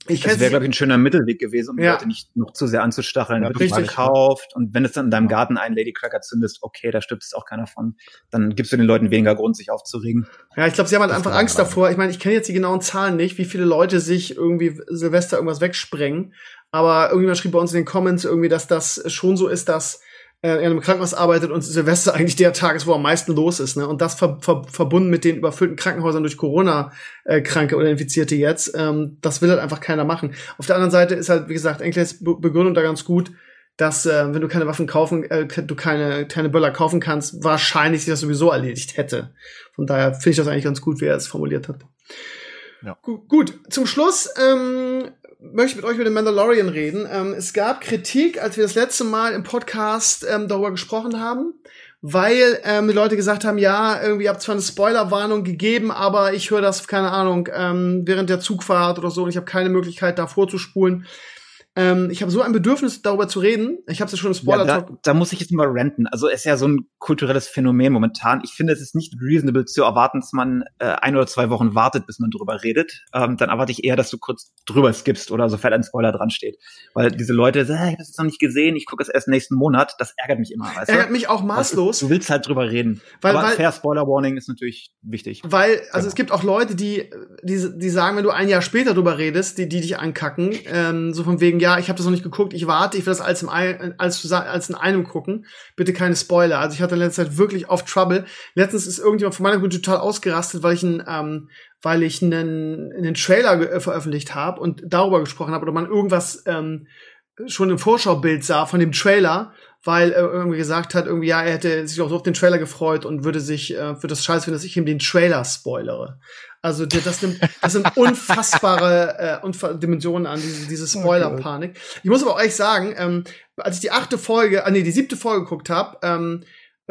Ich das wäre, glaube ich, ein schöner Mittelweg gewesen, um die Leute nicht noch zu sehr anzustacheln. Ja, wird richtig. verkauft und wenn es dann in deinem Garten einen Ladycracker zündest, okay, da stirbt es auch keiner von. Dann gibst du den Leuten weniger Grund, sich aufzuregen. Ja, ich glaube, sie haben halt das einfach Angst davor. Ich meine, ich kenne jetzt die genauen Zahlen nicht, wie viele Leute sich irgendwie Silvester irgendwas wegsprengen. Aber irgendjemand schrieb bei uns in den Comments irgendwie, dass das schon so ist, dass äh, in einem Krankenhaus arbeitet und Silvester eigentlich der Tag ist, wo am meisten los ist. Ne? Und das ver ver verbunden mit den überfüllten Krankenhäusern durch Corona-Kranke oder Infizierte jetzt, ähm, das will halt einfach keiner machen. Auf der anderen Seite ist halt, wie gesagt, Enkles Begründung da ganz gut, dass äh, wenn du keine Waffen kaufen, äh, du keine, keine Böller kaufen kannst, wahrscheinlich sich das sowieso erledigt hätte. Von daher finde ich das eigentlich ganz gut, wie er es formuliert hat. Ja. Gut, gut, zum Schluss ähm, möchte mit euch über den Mandalorian reden. Ähm, es gab Kritik, als wir das letzte Mal im Podcast ähm, darüber gesprochen haben, weil ähm, die Leute gesagt haben, ja, irgendwie habt zwar eine Spoilerwarnung gegeben, aber ich höre das, keine Ahnung, ähm, während der Zugfahrt oder so und ich habe keine Möglichkeit, da vorzuspulen. Ähm, ich habe so ein Bedürfnis, darüber zu reden. Ich habe es ja schon im spoiler ja, da, da, muss ich jetzt mal renten. Also es ist ja so ein kulturelles Phänomen momentan. Ich finde, es ist nicht reasonable zu erwarten, dass man äh, ein oder zwei Wochen wartet, bis man drüber redet. Ähm, dann erwarte ich eher, dass du kurz drüber skippst oder sofern ein Spoiler dran steht. Weil diese Leute sagen, ich habe das noch nicht gesehen, ich gucke es erst nächsten Monat. Das ärgert mich immer. Weißt ärgert mich auch maßlos. Du, willst halt drüber reden. Weil, Aber weil, fair Spoiler Warning ist natürlich wichtig. Weil, also genau. es gibt auch Leute, die, die, die sagen, wenn du ein Jahr später drüber redest, die, die dich ankacken, ähm, so von wegen, ja, ich habe das noch nicht geguckt, ich warte, ich will das als, im als, als in einem gucken. Bitte keine Spoiler. Also ich hatte in letzter Zeit wirklich oft Trouble. Letztens ist irgendjemand von meiner Grund total ausgerastet, weil ich einen, ähm, weil ich einen, einen Trailer äh, veröffentlicht habe und darüber gesprochen habe oder man irgendwas ähm, schon im Vorschaubild sah von dem Trailer, weil er irgendwie gesagt hat, irgendwie, ja, er hätte sich auch so auf den Trailer gefreut und würde sich, äh, würde das scheiße finden, dass ich ihm den Trailer spoilere. Also das nimmt, das sind unfassbare äh, Dimensionen an, diese, diese Spoiler-Panik. Ich muss aber auch ehrlich sagen, ähm, als ich die achte Folge, ah nee, die siebte Folge geguckt habe, ähm,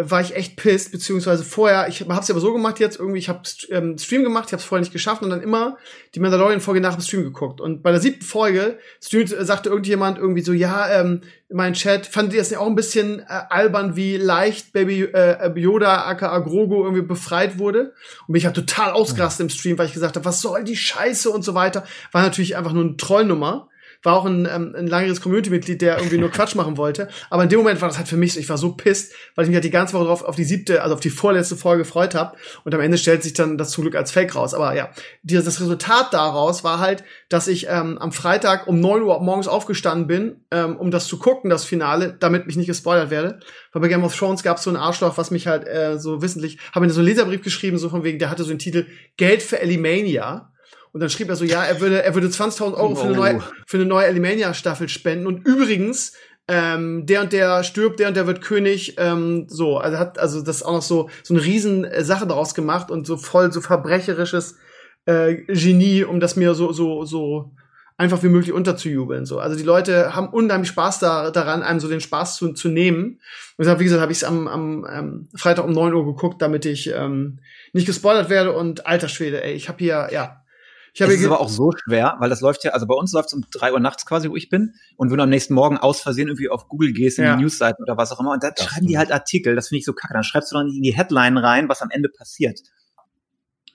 war ich echt pissed, beziehungsweise vorher, ich hab's aber so gemacht jetzt, irgendwie, ich hab ähm, Stream gemacht, ich hab's vorher nicht geschafft und dann immer die Mandalorian-Folge nach dem Stream geguckt. Und bei der siebten Folge Stream, äh, sagte irgendjemand irgendwie so, ja, ähm, in meinem Chat, fandet ihr das nicht auch ein bisschen äh, albern, wie leicht Baby äh, Yoda aka Grogu irgendwie befreit wurde? Und mich hat total ausgerastet im Stream, weil ich gesagt habe, was soll die Scheiße und so weiter. War natürlich einfach nur eine Trollnummer. War auch ein, ähm, ein langeres Community-Mitglied, der irgendwie nur Quatsch machen wollte. Aber in dem Moment war das halt für mich, ich war so pisst, weil ich mich halt die ganze Woche drauf auf die siebte, also auf die vorletzte Folge gefreut habe. Und am Ende stellt sich dann das zum Glück als Fake raus. Aber ja, dieses, das Resultat daraus war halt, dass ich ähm, am Freitag um neun Uhr morgens aufgestanden bin, ähm, um das zu gucken, das Finale, damit mich nicht gespoilert werde. Weil bei Game of Thrones gab es so ein Arschloch, was mich halt äh, so wissentlich, habe mir so einen Leserbrief geschrieben, so von wegen, der hatte so einen Titel Geld für Elimania. Und dann schrieb er so, ja, er würde, er würde 20.000 Euro für eine neue, für eine neue Elimania-Staffel spenden. Und übrigens, ähm, der und der stirbt, der und der wird König. Ähm, so, also hat also das auch noch so so eine riesen äh, Sache daraus gemacht und so voll so verbrecherisches äh, Genie, um das mir so so so einfach wie möglich unterzujubeln. So, also die Leute haben unheimlich Spaß da, daran, einem so den Spaß zu, zu nehmen. Und deshalb, wie gesagt, habe ich es am, am ähm, Freitag um neun Uhr geguckt, damit ich ähm, nicht gespoilert werde. Und alter Schwede, ey, ich habe hier ja ich habe es ist aber auch so schwer, weil das läuft ja, also bei uns läuft es um drei Uhr nachts quasi, wo ich bin. Und wenn du am nächsten Morgen aus Versehen irgendwie auf Google gehst, in ja. die Newsseiten oder was auch immer, und da schreiben die halt Artikel, das finde ich so kacke. Dann schreibst du dann in die Headline rein, was am Ende passiert.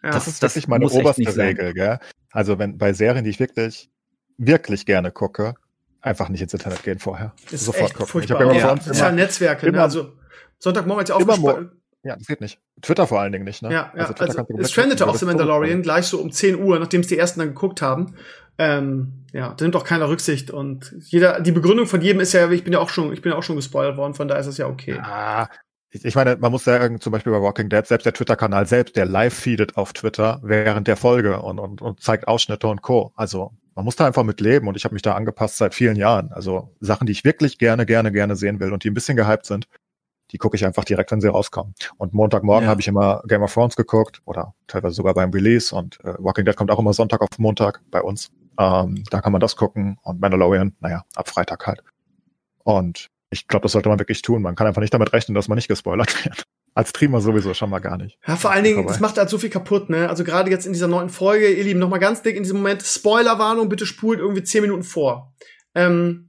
Ja, das ist wirklich meine oberste Regel, gell? Also wenn bei Serien, die ich wirklich, wirklich gerne gucke, einfach nicht ins Internet gehen vorher. Ist Sofort gucken. Furchtbar. Ich habe ja, soziale Netzwerke, ne? also Sonntagmorgen als ich auch ja, das geht nicht. Twitter vor allen Dingen nicht, ne? Ja, ja. Also, also es trendete auch The Mandalorian gleich so um 10 Uhr, nachdem es die ersten dann geguckt haben. Ähm, ja, da nimmt auch keiner Rücksicht und jeder, die Begründung von jedem ist ja, ich bin ja auch schon, ich bin ja auch schon gespoilert worden, von daher ist es ja okay. Ich, ich meine, man muss sagen, zum Beispiel bei Walking Dead, selbst der Twitter-Kanal selbst, der live feedet auf Twitter während der Folge und, und, und zeigt Ausschnitte und Co. Also man muss da einfach mit leben und ich habe mich da angepasst seit vielen Jahren. Also Sachen, die ich wirklich gerne, gerne, gerne sehen will und die ein bisschen gehypt sind, die gucke ich einfach direkt, wenn sie rauskommen. Und Montagmorgen ja. habe ich immer Game of Thrones geguckt oder teilweise sogar beim Release und äh, Walking Dead kommt auch immer Sonntag auf Montag bei uns. Ähm, da kann man das gucken und Mandalorian, naja, ab Freitag halt. Und ich glaube, das sollte man wirklich tun. Man kann einfach nicht damit rechnen, dass man nicht gespoilert wird. Als Streamer sowieso schon mal gar nicht. Ja, vor allen Dingen, das macht halt so viel kaputt, ne? Also gerade jetzt in dieser neunten Folge, ihr Lieben, nochmal ganz dick in diesem Moment, Spoilerwarnung, bitte spult irgendwie zehn Minuten vor. Ähm,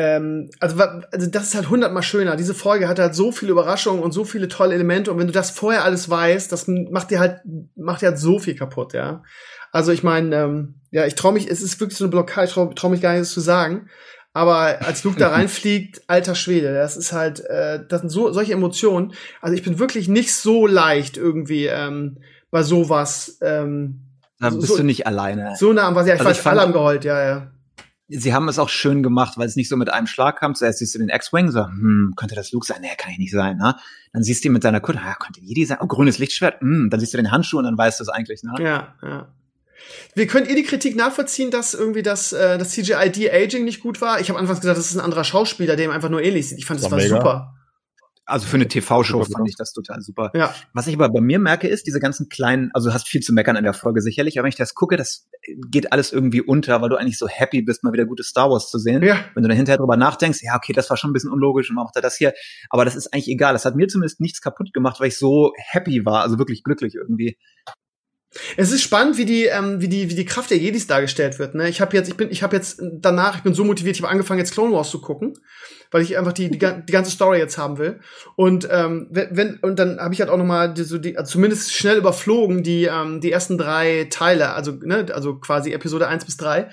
ähm, also, also das ist halt hundertmal schöner. Diese Folge hat halt so viele Überraschungen und so viele tolle Elemente. Und wenn du das vorher alles weißt, das macht dir halt, macht dir halt so viel kaputt, ja. Also ich meine, ähm, ja, ich traue mich, es ist wirklich so eine Blockade, ich traue trau mich gar nicht, das zu sagen. Aber als Luke da reinfliegt, alter Schwede, das ist halt, äh, das sind so solche Emotionen. Also ich bin wirklich nicht so leicht irgendwie ähm, bei sowas. Ähm, da bist so, du nicht alleine. So nah am was, ja, ich also weiß, alle haben geheult, ja, ja sie haben es auch schön gemacht, weil es nicht so mit einem Schlag kam. Zuerst siehst du den X-Wing, so, hm, könnte das Luke sein? Nee, kann ich nicht sein, ne? Dann siehst du ihn mit seiner Kutte, ja, könnte Jedi sein. Oh, grünes Lichtschwert, hm, dann siehst du den Handschuh und dann weißt du es eigentlich, ne? Ja, ja. Wie könnt ihr die Kritik nachvollziehen, dass irgendwie das, äh, das CGI-De-Aging nicht gut war? Ich habe anfangs gesagt, das ist ein anderer Schauspieler, der ihm einfach nur ähnlich sieht. Ich fand, das war, war super. Also für eine TV-Show fand ich das total super. Ja. Was ich aber bei mir merke, ist diese ganzen kleinen, also du hast viel zu meckern in der Folge sicherlich, aber wenn ich das gucke, das geht alles irgendwie unter, weil du eigentlich so happy bist, mal wieder gutes Star Wars zu sehen. Ja. Wenn du dann hinterher drüber nachdenkst, ja, okay, das war schon ein bisschen unlogisch und warum macht er das hier? Aber das ist eigentlich egal. Das hat mir zumindest nichts kaputt gemacht, weil ich so happy war, also wirklich glücklich irgendwie. Es ist spannend, wie die, ähm, wie die, wie die Kraft der Jedis dargestellt wird. Ne? Ich habe jetzt, ich bin, ich habe jetzt danach, ich bin so motiviert, ich habe angefangen jetzt Clone Wars zu gucken, weil ich einfach die, die, die ganze Story jetzt haben will. Und ähm, wenn und dann habe ich halt auch noch mal die, so die, also zumindest schnell überflogen die ähm, die ersten drei Teile, also ne, also quasi Episode eins bis drei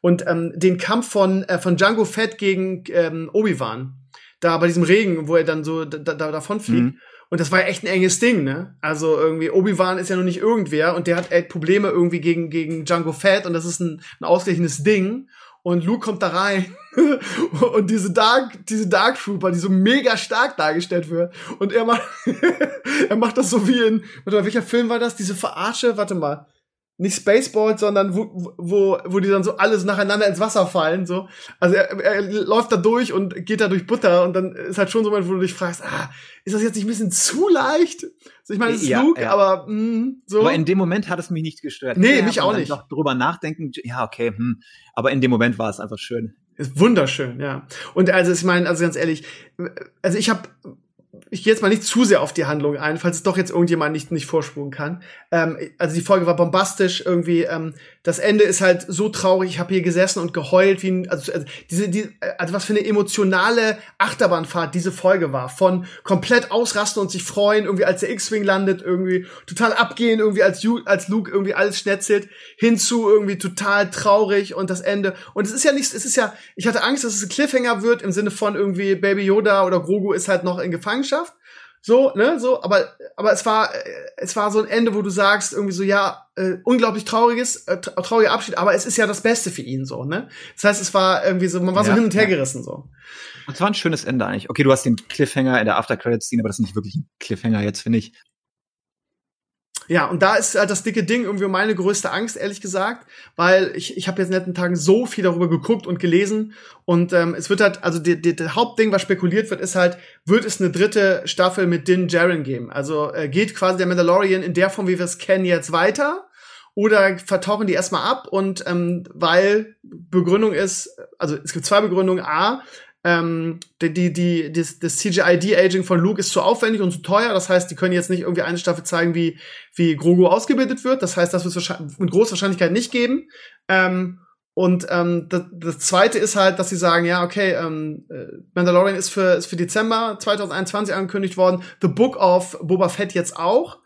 und ähm, den Kampf von äh, von Django Fett gegen ähm, Obi Wan da bei diesem Regen, wo er dann so da, da davon fliegt. Mhm. Und das war ja echt ein enges Ding, ne? Also irgendwie, Obi-Wan ist ja noch nicht irgendwer und der hat echt Probleme irgendwie gegen, gegen Django Fett und das ist ein, ein ausgeglichenes Ding. Und Luke kommt da rein und diese Dark, diese Dark Trooper, die so mega stark dargestellt wird. Und er macht, er macht das so wie in, warte mal, welcher Film war das? Diese Verarsche, warte mal nicht Spaceballs, sondern wo, wo, wo die dann so alles nacheinander ins Wasser fallen, so. Also er, er läuft da durch und geht da durch Butter und dann ist halt schon so, wo du dich fragst, ah, ist das jetzt nicht ein bisschen zu leicht? Also ich meine, es ist ja, Luke, ja. aber mh, hm, so. Aber in dem Moment hat es mich nicht gestört. Nee, ja, mich auch nicht. Noch drüber nachdenken, ja, okay, hm. aber in dem Moment war es einfach schön. Ist wunderschön, ja. Und also ich meine, also ganz ehrlich, also ich habe ich gehe jetzt mal nicht zu sehr auf die Handlung ein, falls es doch jetzt irgendjemand nicht, nicht vorspulen kann. Ähm, also die Folge war bombastisch irgendwie. Ähm, das Ende ist halt so traurig. Ich habe hier gesessen und geheult, wie ein, also, also diese, die, also was für eine emotionale Achterbahnfahrt diese Folge war. Von komplett ausrasten und sich freuen, irgendwie als der X-Wing landet, irgendwie total abgehen, irgendwie als, Ju, als Luke irgendwie alles schnetzelt, hinzu irgendwie total traurig und das Ende. Und es ist ja nichts, es ist ja, ich hatte Angst, dass es ein Cliffhanger wird im Sinne von irgendwie Baby Yoda oder Grogu ist halt noch in Gefangenschaft. So, ne, so, aber, aber es war, äh, es war so ein Ende, wo du sagst, irgendwie so, ja, äh, unglaublich trauriges, äh, trauriger Abschied, aber es ist ja das Beste für ihn, so, ne? Das heißt, es war irgendwie so, man war ja, so hin und her gerissen, so. Und es war ein schönes Ende eigentlich. Okay, du hast den Cliffhanger in der After-Credits-Szene, aber das ist nicht wirklich ein Cliffhanger jetzt, finde ich. Ja, und da ist halt das dicke Ding irgendwie meine größte Angst, ehrlich gesagt, weil ich, ich habe jetzt in den letzten Tagen so viel darüber geguckt und gelesen und ähm, es wird halt, also die, die, das Hauptding, was spekuliert wird, ist halt, wird es eine dritte Staffel mit Din Djarin geben? Also äh, geht quasi der Mandalorian in der Form, wie wir es kennen, jetzt weiter? Oder vertauchen die erstmal ab und ähm, weil Begründung ist, also es gibt zwei Begründungen. A, ähm, die, die, die, das, das CGI-De-Aging von Luke ist zu aufwendig und zu teuer. Das heißt, die können jetzt nicht irgendwie eine Staffel zeigen, wie, wie Grogu ausgebildet wird. Das heißt, das wird es mit großer Wahrscheinlichkeit nicht geben. Ähm, und ähm, das, das zweite ist halt, dass sie sagen, ja, okay, ähm, äh, Mandalorian ist für, ist für Dezember 2021 angekündigt worden. The Book of Boba Fett jetzt auch.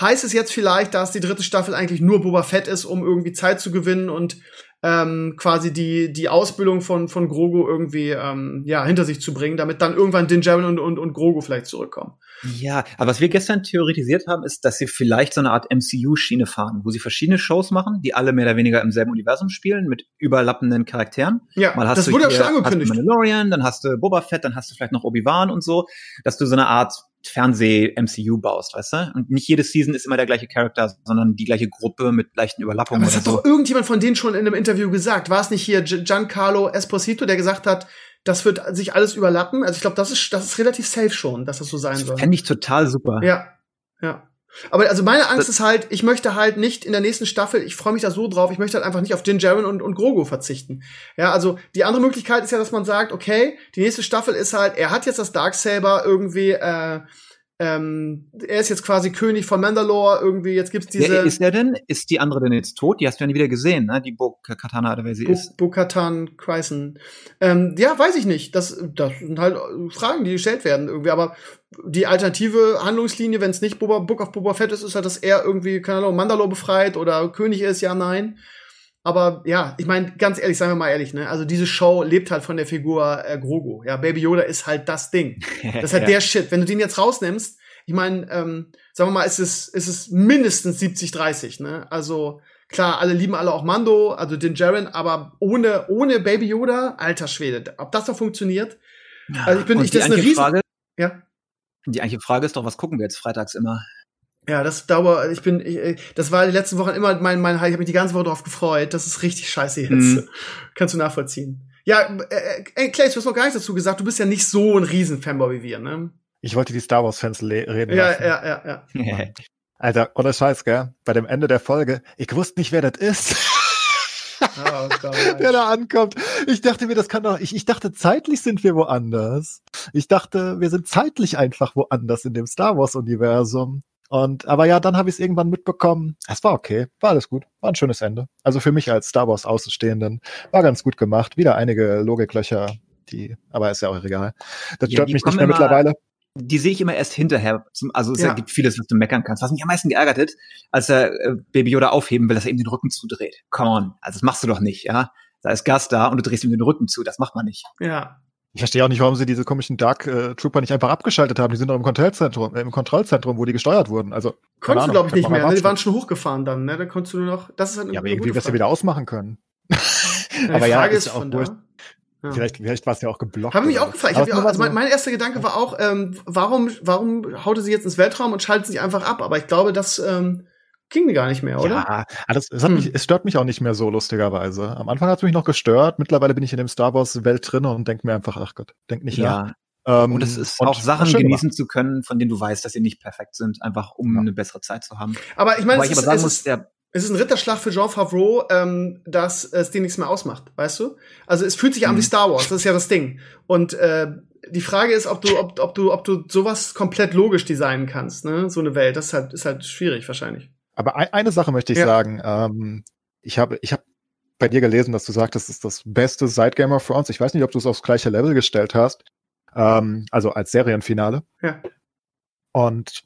Heißt es jetzt vielleicht, dass die dritte Staffel eigentlich nur Boba Fett ist, um irgendwie Zeit zu gewinnen und ähm, quasi die, die Ausbildung von, von Grogu irgendwie ähm, ja, hinter sich zu bringen, damit dann irgendwann Din Djarin und, und, und Grogu vielleicht zurückkommen. Ja, aber was wir gestern theoretisiert haben, ist, dass sie vielleicht so eine Art MCU-Schiene fahren, wo sie verschiedene Shows machen, die alle mehr oder weniger im selben Universum spielen, mit überlappenden Charakteren. Ja, Mal hast das du wurde ja schon angekündigt. Hast du Mandalorian, dann hast du Boba Fett, dann hast du vielleicht noch Obi-Wan und so, dass du so eine Art Fernseh-MCU baust, weißt du? Und nicht jede Season ist immer der gleiche Charakter, sondern die gleiche Gruppe mit leichten Überlappungen. Aber das hat so. doch irgendjemand von denen schon in einem Interview gesagt. War es nicht hier Giancarlo Esposito, der gesagt hat, das wird sich alles überlappen? Also ich glaube, das ist, das ist relativ safe schon, dass das so sein das soll. Fände ich total super. Ja, ja. Aber also meine Angst das ist halt, ich möchte halt nicht in der nächsten Staffel, ich freue mich da so drauf, ich möchte halt einfach nicht auf Din Djarin und, und Grogu verzichten. Ja, also die andere Möglichkeit ist ja, dass man sagt, okay, die nächste Staffel ist halt, er hat jetzt das Darksaber irgendwie äh, ähm, er ist jetzt quasi König von Mandalore, irgendwie, jetzt gibt's diese. Wer ist er denn? Ist die andere denn jetzt tot? Die hast du ja nie wieder gesehen, ne? Die Bo-Katana oder wer sie Bo ist. Bo-Katan Kryson. Ähm, ja, weiß ich nicht. Das, das sind halt Fragen, die gestellt werden irgendwie, aber die alternative Handlungslinie, wenn es nicht Boba, Book of Boba Fett ist, ist halt, dass er irgendwie, keine Ahnung, Mandalore befreit oder König ist, ja, nein. Aber ja, ich meine, ganz ehrlich, sagen wir mal ehrlich, ne? Also diese Show lebt halt von der Figur äh, Grogu. Ja, Baby Yoda ist halt das Ding. Das ist halt ja. der Shit. Wenn du den jetzt rausnimmst, ich meine, ähm, sagen wir mal, ist es, ist es mindestens 70-30, ne? Also klar, alle lieben alle auch Mando, also den Jaren, aber ohne, ohne Baby Yoda, alter Schwede, ob das doch funktioniert? Ja, also ich bin, ich, das ist eine riesen, Frage, ja. Die eigentliche Frage ist doch, was gucken wir jetzt freitags immer? Ja, das dauert, ich bin, ich, das war die letzten Wochen immer mein, mein, ich habe mich die ganze Woche darauf gefreut. Das ist richtig scheiße jetzt. Mhm. Kannst du nachvollziehen. Ja, äh, äh, Clay, du hast noch gar nichts dazu gesagt. Du bist ja nicht so ein Riesen-Fanboy wie wir, ne? Ich wollte die Star Wars-Fans reden ja, lassen. Ja, ja, ja, Alter, ohne Scheiß, gell? Bei dem Ende der Folge, ich wusste nicht, wer das ist. Oh, der da ankommt. Ich dachte mir, das kann doch, ich, ich dachte, zeitlich sind wir woanders. Ich dachte, wir sind zeitlich einfach woanders in dem Star Wars-Universum. Und aber ja, dann habe ich es irgendwann mitbekommen. Es war okay, war alles gut, war ein schönes Ende. Also für mich als Star Wars Außenstehenden war ganz gut gemacht. Wieder einige Logiklöcher, die, aber ist ja auch egal. Das ja, stört mich nicht mehr mittlerweile. Die sehe ich immer erst hinterher. Also es ja. gibt vieles, was du meckern kannst. Was mich am meisten geärgert hat, als er äh, Baby Yoda aufheben will, dass er ihm den Rücken zudreht. Come on, also das machst du doch nicht, ja. Da ist Gas da und du drehst ihm den Rücken zu. Das macht man nicht. Ja, ich verstehe auch nicht, warum sie diese komischen Dark äh, Trooper nicht einfach abgeschaltet haben. Die sind doch im Kontrollzentrum, äh, im Kontrollzentrum, wo die gesteuert wurden. Also konntest du glaube ich nicht mehr. Ne? Die waren schon hochgefahren dann. Ne? Da konntest du nur noch. Das ist halt ja, aber irgendwie wirst du wieder ausmachen können. aber ja, ist, ist auch wurscht. Ja. Vielleicht, vielleicht war es ja auch geblockt. Habe mich auch gefragt. Ich auch, also mein, mein, erster Gedanke war auch, ähm, warum, warum haute sie jetzt ins Weltraum und schaltet sie einfach ab? Aber ich glaube, dass ähm, ging gar nicht mehr, oder? Ja, das, das hat hm. mich, es stört mich auch nicht mehr so, lustigerweise. Am Anfang hat es mich noch gestört, mittlerweile bin ich in dem Star Wars-Welt drin und denke mir einfach, ach Gott, denk nicht ja. nach. Ähm, und es ist und auch Sachen genießen gemacht. zu können, von denen du weißt, dass sie nicht perfekt sind, einfach um ja. eine bessere Zeit zu haben. Aber ich meine, es, ist, es, ist, es ist ein Ritterschlag für Jean Favreau, ähm, dass es dir nichts mehr ausmacht, weißt du? Also es fühlt sich an wie hm. Star Wars, das ist ja das Ding. Und äh, die Frage ist, ob du, ob, ob du, ob du sowas komplett logisch designen kannst, ne? So eine Welt. Das ist halt, ist halt schwierig wahrscheinlich. Aber ein, eine Sache möchte ich ja. sagen. Ähm, ich habe, ich habe bei dir gelesen, dass du sagtest, es ist das Beste seit Game of Thrones. Ich weiß nicht, ob du es aufs gleiche Level gestellt hast. Ähm, also als Serienfinale. Ja. Und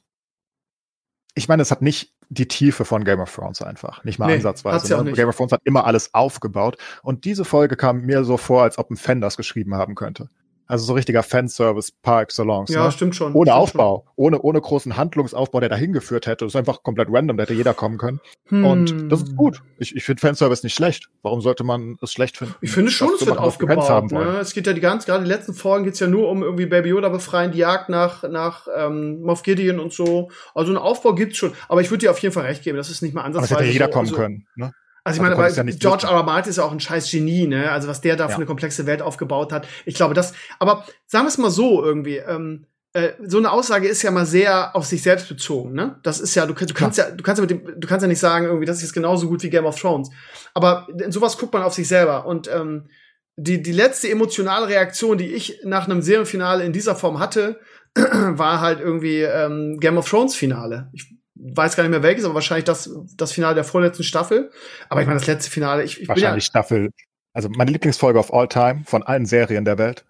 ich meine, es hat nicht die Tiefe von Game of Thrones einfach. Nicht mal nee, ansatzweise. Ja ne? Game of Thrones hat immer alles aufgebaut. Und diese Folge kam mir so vor, als ob ein Fan das geschrieben haben könnte. Also so richtiger Fanservice par excellence. Ja, ne? stimmt schon. Ohne stimmt Aufbau, schon. ohne, ohne großen Handlungsaufbau, der dahin geführt hätte. Das ist einfach komplett random, da hätte jeder kommen können. Hm. Und das ist gut. Ich, ich finde Fanservice nicht schlecht. Warum sollte man es schlecht finden? Ich finde schon, es wird aufgebaut. Ne? Es geht ja die ganz, gerade die letzten Folgen geht's ja nur um irgendwie Baby Yoda befreien, die Jagd nach, nach ähm, Moff Gideon und so. Also einen Aufbau gibt's schon. Aber ich würde dir auf jeden Fall recht geben, das ist nicht mal ansatzweise. Aber es hätte jeder so, kommen also, können. Ne? Also ich meine, aber ja George R. R. Martin ist ja auch ein scheiß Genie, ne? Also was der da ja. für eine komplexe Welt aufgebaut hat. Ich glaube, das, aber sagen wir es mal so irgendwie, ähm, äh, so eine Aussage ist ja mal sehr auf sich selbst bezogen, ne? Das ist ja, du, du kannst ja, du kannst ja mit dem, du kannst ja nicht sagen, irgendwie, das ist jetzt genauso gut wie Game of Thrones. Aber in sowas guckt man auf sich selber. Und ähm, die, die letzte emotionale Reaktion, die ich nach einem Serienfinale in dieser Form hatte, war halt irgendwie ähm, Game of Thrones Finale. Ich weiß gar nicht mehr welches, aber wahrscheinlich das, das Finale der vorletzten Staffel. Aber ich meine, das letzte Finale, ich, ich Wahrscheinlich ja Staffel, also meine Lieblingsfolge of all time von allen Serien der Welt.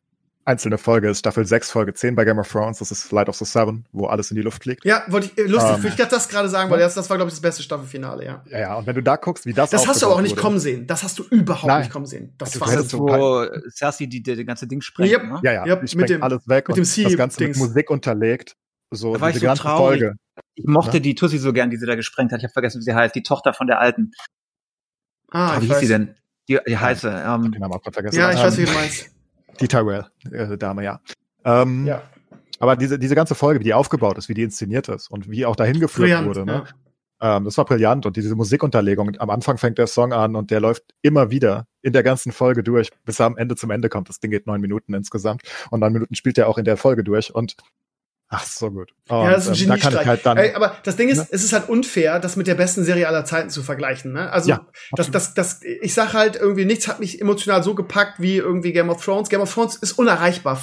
Einzelne Folge ist Staffel 6, Folge 10 bei Game of Thrones. Das ist Light of the Seven, wo alles in die Luft fliegt. Ja, wollte ich, äh, lustig, um, ähm, ich das gerade sagen, weil das, das war, glaube ich, das beste Staffelfinale, ja. Ja, ja, und wenn du da guckst, wie das Das hast du aber auch nicht wurde. kommen sehen. Das hast du überhaupt Nein. nicht kommen sehen. Das also, war das, wo Cersei die, die, die ganze Ding sprengt, yep. ne? Ja, ja, yep, mit dem, alles weg mit dem C das Ganze mit Musik unterlegt. So, da war diese ich so ganze traurig. Folge. Ich mochte ja? die Tussi so gern, die sie da gesprengt hat. Ich habe vergessen, wie sie heißt. Die Tochter von der Alten. Ah, wie hieß sie denn? Die, die heiße. Ähm, den Namen vergessen. Ja, ich weiß, wie du meinst. Die Tyrell, äh, Dame, ja. Ähm, ja. Aber diese, diese ganze Folge, wie die aufgebaut ist, wie die inszeniert ist und wie auch dahin geführt brillant, wurde, ne? Ja. Ähm, das war brillant und diese Musikunterlegung. Am Anfang fängt der Song an und der läuft immer wieder in der ganzen Folge durch, bis er am Ende zum Ende kommt. Das Ding geht neun Minuten insgesamt und neun Minuten spielt er auch in der Folge durch und Ach, so gut. Und, ja, das ist ein ähm, Geniestreich. Halt dann, Ey, aber das Ding ist, ne? es ist halt unfair, das mit der besten Serie aller Zeiten zu vergleichen. Ne? Also, ja, das, das, das, ich sag halt irgendwie, nichts hat mich emotional so gepackt wie irgendwie Game of Thrones. Game of Thrones ist unerreichbar,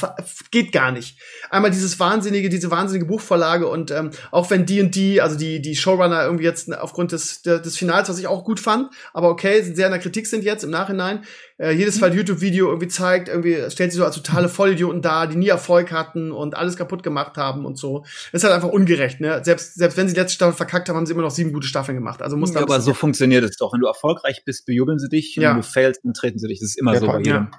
geht gar nicht. Einmal dieses wahnsinnige, diese wahnsinnige Buchvorlage und ähm, auch wenn die und die, also die die Showrunner irgendwie jetzt aufgrund des des Finals, was ich auch gut fand, aber okay, sehr in der Kritik sind jetzt im Nachhinein, äh, jedes Mal YouTube-Video irgendwie zeigt, irgendwie stellt sie so als totale Vollidioten dar, die nie Erfolg hatten und alles kaputt gemacht haben und so. Das ist halt einfach ungerecht, ne? Selbst, selbst wenn sie die letzte Staffel verkackt haben, haben sie immer noch sieben gute Staffeln gemacht. Also muss ja, aber so funktioniert es doch. Wenn du erfolgreich bist, bejubeln sie dich. Ja. Wenn du failst, dann treten sie dich. Das ist immer ja, so bei jedem. Ja.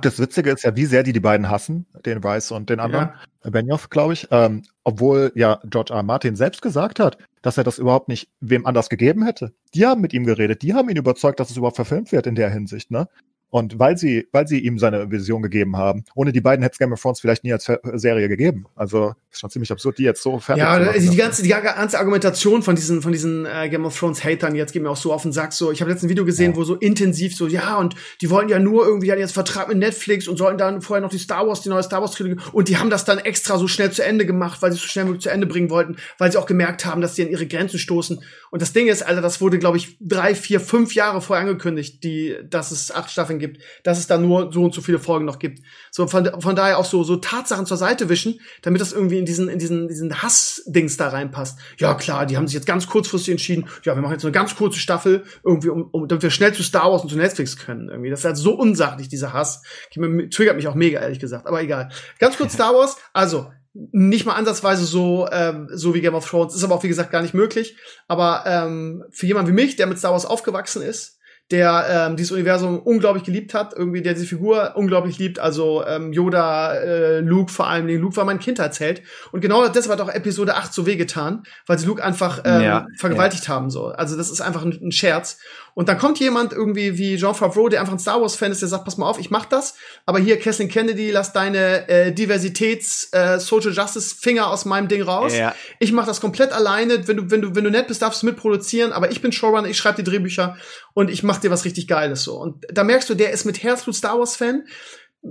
Das Witzige ist ja, wie sehr die die beiden hassen, den Rice und den anderen, ja. Benioff, glaube ich. Ähm, obwohl ja George R. R. Martin selbst gesagt hat, dass er das überhaupt nicht wem anders gegeben hätte. Die haben mit ihm geredet, die haben ihn überzeugt, dass es überhaupt verfilmt wird in der Hinsicht, ne? Und weil sie, weil sie ihm seine Vision gegeben haben, ohne die beiden hätte es Game of Thrones vielleicht nie als Serie gegeben. Also ist schon ziemlich absurd, die jetzt so fertig Ja, die, die ganze, die ganze Argumentation von diesen, von diesen äh, Game of Thrones Hatern jetzt geht mir auch so auf den Sack. So, ich habe letztens ein Video gesehen, ja. wo so intensiv so, ja, und die wollten ja nur irgendwie, hatten jetzt Vertrag mit Netflix und sollten dann vorher noch die Star Wars, die neue Star Wars Trilogie, und die haben das dann extra so schnell zu Ende gemacht, weil sie es so schnell möglich zu Ende bringen wollten, weil sie auch gemerkt haben, dass sie an ihre Grenzen stoßen. Und das Ding ist, Alter, das wurde, glaube ich, drei, vier, fünf Jahre vorher angekündigt, die, dass es acht Staffeln gibt, dass es dann nur so und so viele Folgen noch gibt. So von, von daher auch so so Tatsachen zur Seite wischen, damit das irgendwie in diesen in diesen diesen Hassdings da reinpasst. Ja klar, die haben sich jetzt ganz kurzfristig entschieden. Ja, wir machen jetzt eine ganz kurze Staffel irgendwie, um, um damit wir schnell zu Star Wars und zu Netflix können. Irgendwie, das ist halt so unsachlich dieser Hass. Triggert mich auch mega ehrlich gesagt. Aber egal. Ganz kurz Star Wars. Also nicht mal ansatzweise so ähm, so wie Game of Thrones ist aber auch wie gesagt gar nicht möglich aber ähm, für jemanden wie mich der mit Star Wars aufgewachsen ist der ähm, dieses Universum unglaublich geliebt hat, irgendwie der diese Figur unglaublich liebt, also ähm, Yoda, äh, Luke vor allem, Luke war mein Kindheitsheld und genau deshalb hat auch Episode 8 so wehgetan, weil sie Luke einfach ähm, ja, vergewaltigt ja. haben so. Also das ist einfach ein, ein Scherz und dann kommt jemand irgendwie wie Jean Favreau, der einfach ein Star Wars Fan ist, der sagt, pass mal auf, ich mach das, aber hier Kathleen Kennedy, lass deine äh, Diversitäts äh, Social Justice Finger aus meinem Ding raus. Ja. Ich mach das komplett alleine, wenn du wenn du wenn du nett bist, darfst du mitproduzieren, aber ich bin Showrunner, ich schreibe die Drehbücher und ich mach dir was richtig geiles so. Und da merkst du, der ist mit Herzblut Star Wars Fan.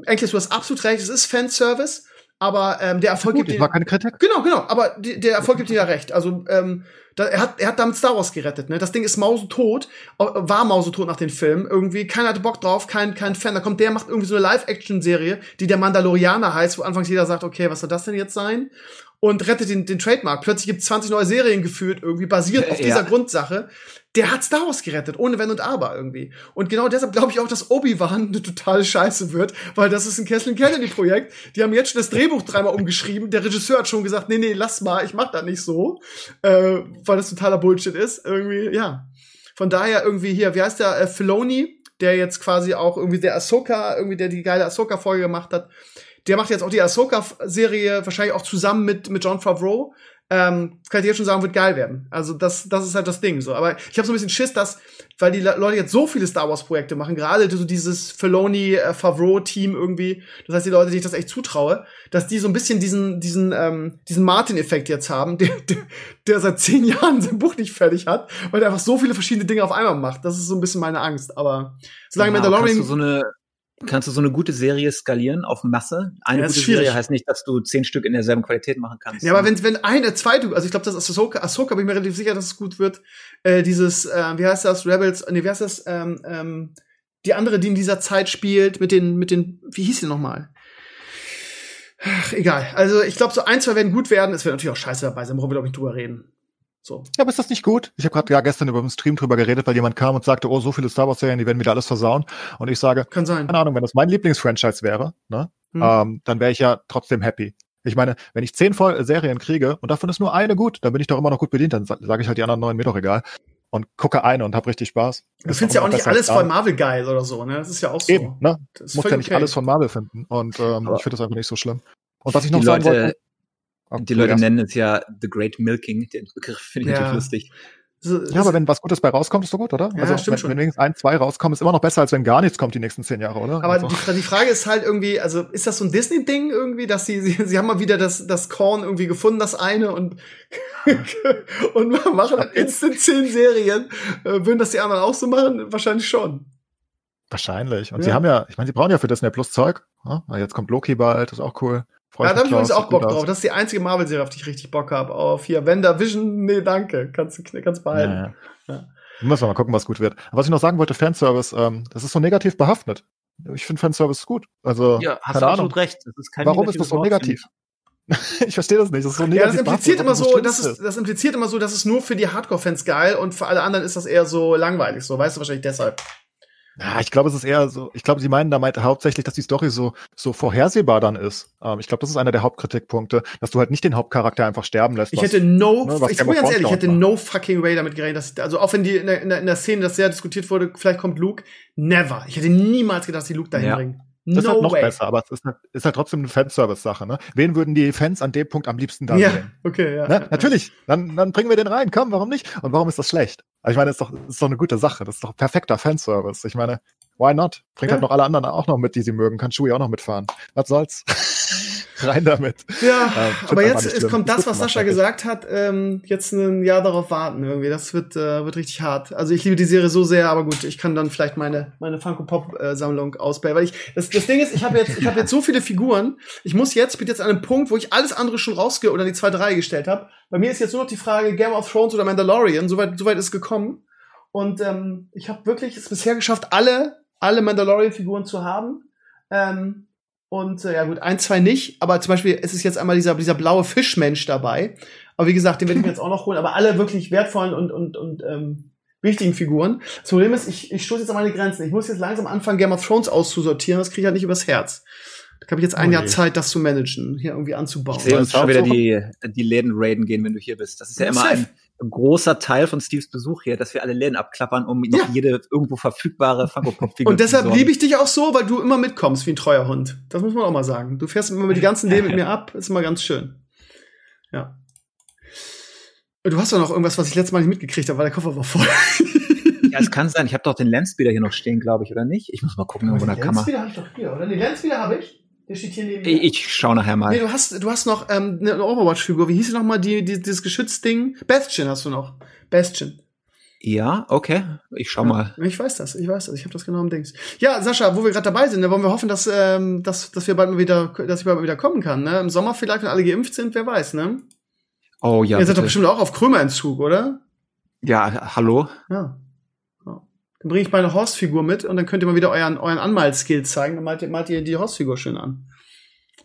Eigentlich hast du das absolut recht, es ist Fanservice aber ähm, der Erfolg Gut, gibt ihm, war keine Kritik. Genau, genau, aber die, der Erfolg gibt ihm ja recht. Also ähm, da, er hat er hat damit Star Wars gerettet. Ne, das Ding ist mausetot, war mausetot nach den Filmen. Irgendwie keiner hatte Bock drauf, kein kein Fan. Da kommt der macht irgendwie so eine Live-Action-Serie, die der Mandalorianer heißt, wo anfangs jeder sagt, okay, was soll das denn jetzt sein? Und rettet den, den Trademark. Plötzlich gibt es 20 neue Serien geführt, irgendwie basiert auf Ja. dieser Grundsache. Der hat Star Wars gerettet, ohne Wenn und Aber irgendwie. Und genau deshalb glaube ich auch, dass Obi-Wan eine totale Scheiße wird, weil das ist ein Kathleen Kennedy-Projekt. Die haben jetzt schon das Drehbuch dreimal umgeschrieben. Der Regisseur hat schon gesagt, nee, nee, lass mal, ich mach das nicht so, äh, weil das totaler Bullshit ist. Irgendwie, ja. Von daher irgendwie hier, wie heißt der, äh, Filoni, der jetzt quasi auch irgendwie der Ahsoka, irgendwie der die geile Ahsoka-Folge gemacht hat. Der macht jetzt auch die Ahsoka-Serie, wahrscheinlich auch zusammen mit, mit John Favreau. Ähm, kann ich jetzt schon sagen, wird geil werden. Also das, das ist halt das Ding so. Aber ich habe so ein bisschen Schiss, dass, weil die Le- Leute jetzt so viele Star Wars Projekte machen, gerade so dieses Filoni äh, Favreau Team irgendwie, das heißt die Leute, die ich das echt zutraue, dass die so ein bisschen diesen diesen ähm, diesen Martin Effekt jetzt haben, der, der, der seit zehn Jahren sein Buch nicht fertig hat, weil der einfach so viele verschiedene Dinge auf einmal macht. Das ist so ein bisschen meine Angst. Aber solange Ja, Mandalorian so eine, kannst du so eine gute Serie skalieren auf Masse? Eine Ja, gute. Serie heißt nicht, dass du zehn Stück in derselben Qualität machen kannst. Ja, aber wenn, wenn eine, zweite, also ich glaube, das ist Ahsoka, Ahsoka bin ich mir relativ sicher, dass es gut wird. Äh, dieses, äh, wie heißt das, Rebels, nee, wie heißt das, ähm, ähm, die andere, die in dieser Zeit spielt, mit den, mit den, wie hieß die nochmal? Ach, egal. Also ich glaube, so ein, zwei werden gut werden. Es wird natürlich auch scheiße dabei sein, worüber wir, glaube ich, drüber reden. So. Ja, aber ist das nicht gut? Ich habe gerade ja gestern über den Stream drüber geredet, weil jemand kam und sagte, oh, so viele Star Wars Serien, die werden wieder alles versauen. Und ich sage, Kann sein. keine Ahnung, wenn das mein Lieblingsfranchise wäre, ne, Hm. ähm, dann wäre ich ja trotzdem happy. Ich meine, wenn ich zehn Vol Serien kriege und davon ist nur eine gut, dann bin ich doch immer noch gut bedient. Dann sa- sage ich halt die anderen neun mir doch egal und gucke eine und habe richtig Spaß. Du findest ja auch nicht alles von Marvel geil oder so, ne? Das ist ja auch so. Eben, ne? Das ist Muss ja nicht okay. alles von Marvel finden. Und ähm, Aber- ich finde das einfach nicht so schlimm. Und was ich noch die sagen Leute, wollte. Oh, die Leute nennen es ja The Great Milking. Den Begriff finde ich Ja. natürlich lustig. So, Ja, aber wenn was Gutes bei rauskommt, ist doch gut, oder? Ja, also, stimmt wenn, schon. wenn wenigstens ein, zwei rauskommen, ist immer noch besser, als wenn gar nichts kommt die nächsten zehn Jahre, oder? Aber also, die, die Frage ist halt irgendwie, also ist das so ein Disney-Ding irgendwie, dass sie, sie, sie haben mal wieder das, das Korn irgendwie gefunden, das eine, und, und machen dann instant zehn Serien. Äh, würden das die anderen auch so machen? Wahrscheinlich schon. wahrscheinlich. Und Ja. sie haben ja, ich meine, sie brauchen ja für Disney Plus Zeug. Ja? Weil Jetzt kommt Loki bald, ist auch cool. Freu Ja, da habe ich übrigens auch Bock drauf. Das ist die einzige Marvel-Serie, auf die ich richtig Bock habe. Auf hier, Vision, nee, danke. Kannst du kannst behalten. Ja, ja. Ja. Müssen wir mal gucken, was gut wird. Aber was ich noch sagen wollte, Fanservice, ähm, das ist so negativ behaftet. Ich finde Fanservice gut. Also, Ja, hast keine du Ahnung. absolut recht. Das ist kein Warum ist das so negativ? ich verstehe das nicht. Das ist so Ja, negativ das impliziert immer so, das, ist, das impliziert immer so, dass es nur für die Hardcore-Fans geil und für alle anderen ist das eher so langweilig. So, weißt du wahrscheinlich deshalb. Ja, ich glaube, es ist eher so, ich glaube, sie meinen damit hauptsächlich, dass die Story so, so vorhersehbar dann ist. Ähm, ich glaube, das ist einer der Hauptkritikpunkte, dass du halt nicht den Hauptcharakter einfach sterben lässt. Ich was- hätte no, ne, ich bin ganz ehrlich, ich hätte war. no fucking way damit gerechnet, dass, also auch wenn die in der, in der, in der Szene das sehr diskutiert wurde, vielleicht kommt Luke, never. Ich hätte niemals gedacht, dass die Luke dahin Ja. bringen. das ist No halt noch way. besser, aber es ist halt, ist halt trotzdem eine Fanservice-Sache, ne? Wen würden die Fans an dem Punkt am liebsten da Ja, sehen? okay, ja. Ne? Natürlich, dann, dann bringen wir den rein, komm, warum nicht? Und warum ist das schlecht? Also ich meine, das ist doch, das ist doch eine gute Sache, das ist doch perfekter Fanservice. Ich meine, why not? Bringt Ja. halt noch alle anderen auch noch mit, die sie mögen, kann Chewie auch noch mitfahren. Was soll's? rein damit. Ja, Ähm, aber jetzt es kommt das, was Sascha gesagt hat, ähm, jetzt ein Jahr darauf warten irgendwie. Das wird, äh, wird richtig hart. Also ich liebe die Serie so sehr, aber gut, ich kann dann vielleicht meine, meine Funko Pop äh, Sammlung ausbauen. Weil ich, das, das Ding ist, ich habe jetzt, ich habe jetzt so viele Figuren. Ich muss jetzt, bin jetzt an einem Punkt, wo ich alles andere schon rausge oder die zweite Reihe gestellt habe. Bei mir ist jetzt nur noch die Frage Game of Thrones oder Mandalorian. Soweit, soweit ist es gekommen. Und ähm, ich habe wirklich es bisher geschafft, alle, alle Mandalorian-Figuren zu haben. Ähm, und äh, ja gut, ein, zwei nicht, aber zum Beispiel es ist jetzt einmal dieser, dieser blaue Fischmensch dabei. Aber wie gesagt, den werde ich mir jetzt auch noch holen. Aber alle wirklich wertvollen und, und, und ähm, wichtigen Figuren. Das Problem ist, ich, ich stoße jetzt an meine Grenzen. Ich muss jetzt langsam anfangen, Game of Thrones auszusortieren. Das kriege ich halt nicht übers Herz. Da habe ich jetzt ein Oh Jahr. Zeit, das zu managen, hier irgendwie anzubauen. Ich sehe uns schon wieder die, die Läden raiden gehen, wenn du hier bist. Das ist ja immer ein großer Teil von Steves Besuch hier, dass wir alle Läden abklappern, um Ja. jede irgendwo verfügbare Funko Pop Figur Und deshalb liebe ich dich auch so, weil du immer mitkommst wie ein treuer Hund. Das muss man auch mal sagen. Du fährst immer die ganzen Läden mit mir ab. Ist immer ganz schön. Ja. Du hast doch noch irgendwas, was ich letztes Mal nicht mitgekriegt habe, weil der Koffer war voll. Ja, es kann sein. Ich habe doch den Landspeeder hier noch stehen, glaube ich, oder nicht? Ich muss mal gucken, irgendwo in der Kammer. Lenspeeder habe ich doch hier, oder? Den Lenspeeder habe ich. Der steht hier neben mir. Ich, schau nachher mal. Nee, du hast, du hast noch ähm, eine Overwatch-Figur. Wie hieß sie noch mal, die, die, dieses Geschützding? Bastion hast du noch. Bastion. Ja, okay. Ich schau mal. Ich weiß das, ich weiß das, ich habe das genau im Dings. Ja, Sascha, wo wir gerade dabei sind, da wollen wir hoffen, dass, ähm, dass, dass wir bald mal wieder, dass ich bald mal wieder kommen kann. Ne? Im Sommer vielleicht, wenn alle geimpft sind, wer weiß, ne? Oh ja. Ihr seid doch bestimmt auch auf Krömerentzug, oder? Ja, hallo. Ja. Dann bringe ich meine Horstfigur mit und dann könnt ihr mal wieder euren, euren Anmalskill zeigen. Dann malt ihr, malt ihr die Horstfigur schön an.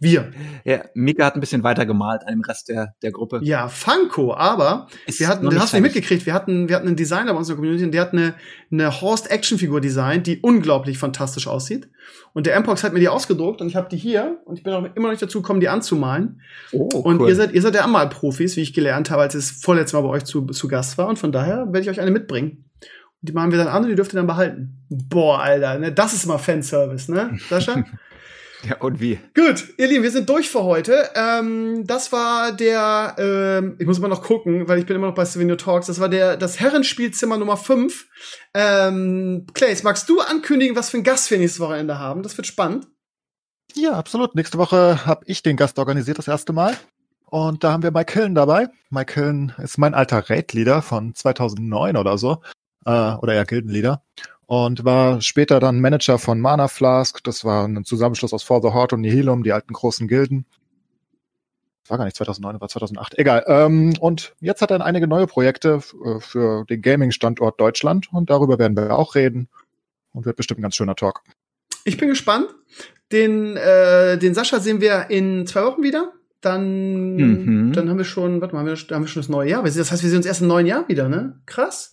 Wir. Ja, Mika hat ein bisschen weiter gemalt an dem Rest der, der Gruppe. Ja, Funko, aber Ist wir hatten, du hast nicht mitgekriegt, wir hatten, wir hatten einen Designer bei unserer Community und der hat eine, eine Horst-Action-Figur designt, die unglaublich fantastisch aussieht. Und der Mpox hat mir die ausgedruckt und ich habe die hier und ich bin auch immer noch nicht dazu gekommen, die anzumalen. Oh, Und ihr seid, ihr seid ja Anmalprofis, wie ich gelernt habe, als es vorletztes Mal bei euch zu, zu Gast war. Und von daher werde ich euch eine mitbringen. Und die malen wir dann an und die dürft ihr dann behalten. Boah, Alter, ne? Das ist mal Fanservice, ne, Sascha? Ja, und wie? Gut, ihr Lieben, wir sind durch für heute. Ähm, das war der, ähm, ich muss mal noch gucken, weil ich bin immer noch bei Souvenir Talks. Das war der das Herrenspielzimmer Nummer 5. Ähm, Clays, magst du ankündigen, was für ein Gast wir nächstes Wochenende haben? Das wird spannend. Ja, absolut. Nächste Woche habe ich den Gast organisiert, das erste Mal. Und da haben wir Mike Hillen dabei. Mike Hillen ist mein alter Raid-Leader von 2009 oder so. Äh, oder eher Gildenleader. Und war später dann Manager von Mana Flask. Das war ein Zusammenschluss aus For the Horde und Nihilum, die alten großen Gilden. War gar nicht 2009, war 2008. Egal. Ähm, und jetzt hat er einige neue Projekte äh, für den Gaming-Standort Deutschland. Und darüber werden wir auch reden. Und wird bestimmt ein ganz schöner Talk. Ich bin gespannt. Den, äh, den Sascha sehen wir in zwei Wochen wieder. Dann, Mhm. dann haben wir schon, warte mal, haben wir, haben wir schon das neue Jahr. Wir sehen- Das heißt, wir sehen uns erst im neuen Jahr wieder, ne? Krass.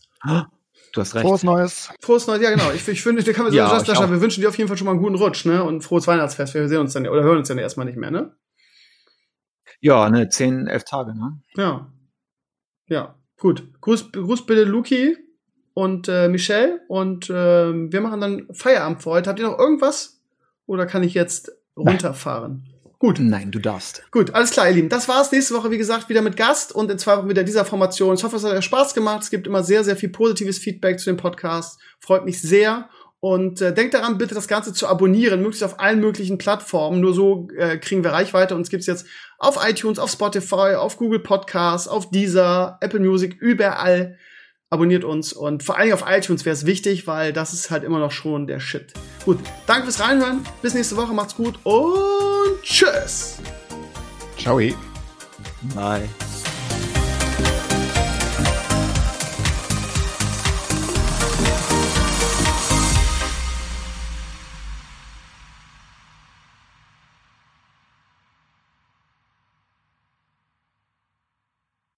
Du hast recht. Frohes Neues. Frohes neues Jahr, genau. Ich, ich finde, da kann man so Ja, Sascha, wir wünschen dir auf jeden Fall schon mal einen guten Rutsch, ne? Und frohes Weihnachtsfest. Wir sehen uns dann, oder hören uns dann erstmal nicht mehr, ne? Ja, ne, zehn, elf Tage, ne? Ja. Ja, gut. Gruß, Gruß bitte Luki und äh, Michelle und ähm, wir machen dann Feierabend für heute. Habt ihr noch irgendwas? Oder kann ich jetzt runterfahren? Gut. Nein, du darfst. Gut, alles klar, ihr Lieben. Das war's. Nächste Woche, wie gesagt, wieder mit Gast und in zwei Wochen wieder dieser Formation. Ich hoffe, es hat euch Spaß gemacht. Es gibt immer sehr, sehr viel positives Feedback zu dem Podcast. Freut mich sehr. Und äh, denkt daran, bitte das Ganze zu abonnieren, möglichst auf allen möglichen Plattformen. Nur so äh, kriegen wir Reichweite. Und es gibt's jetzt auf iTunes, auf Spotify, auf Google Podcasts, auf Deezer, Apple Music, überall. Abonniert uns und vor allen Dingen auf iTunes wäre es wichtig, weil das ist halt immer noch schon der Shit. Gut, danke fürs Reinhören. Bis nächste Woche. Macht's gut und tschüss. Ciao. Bye.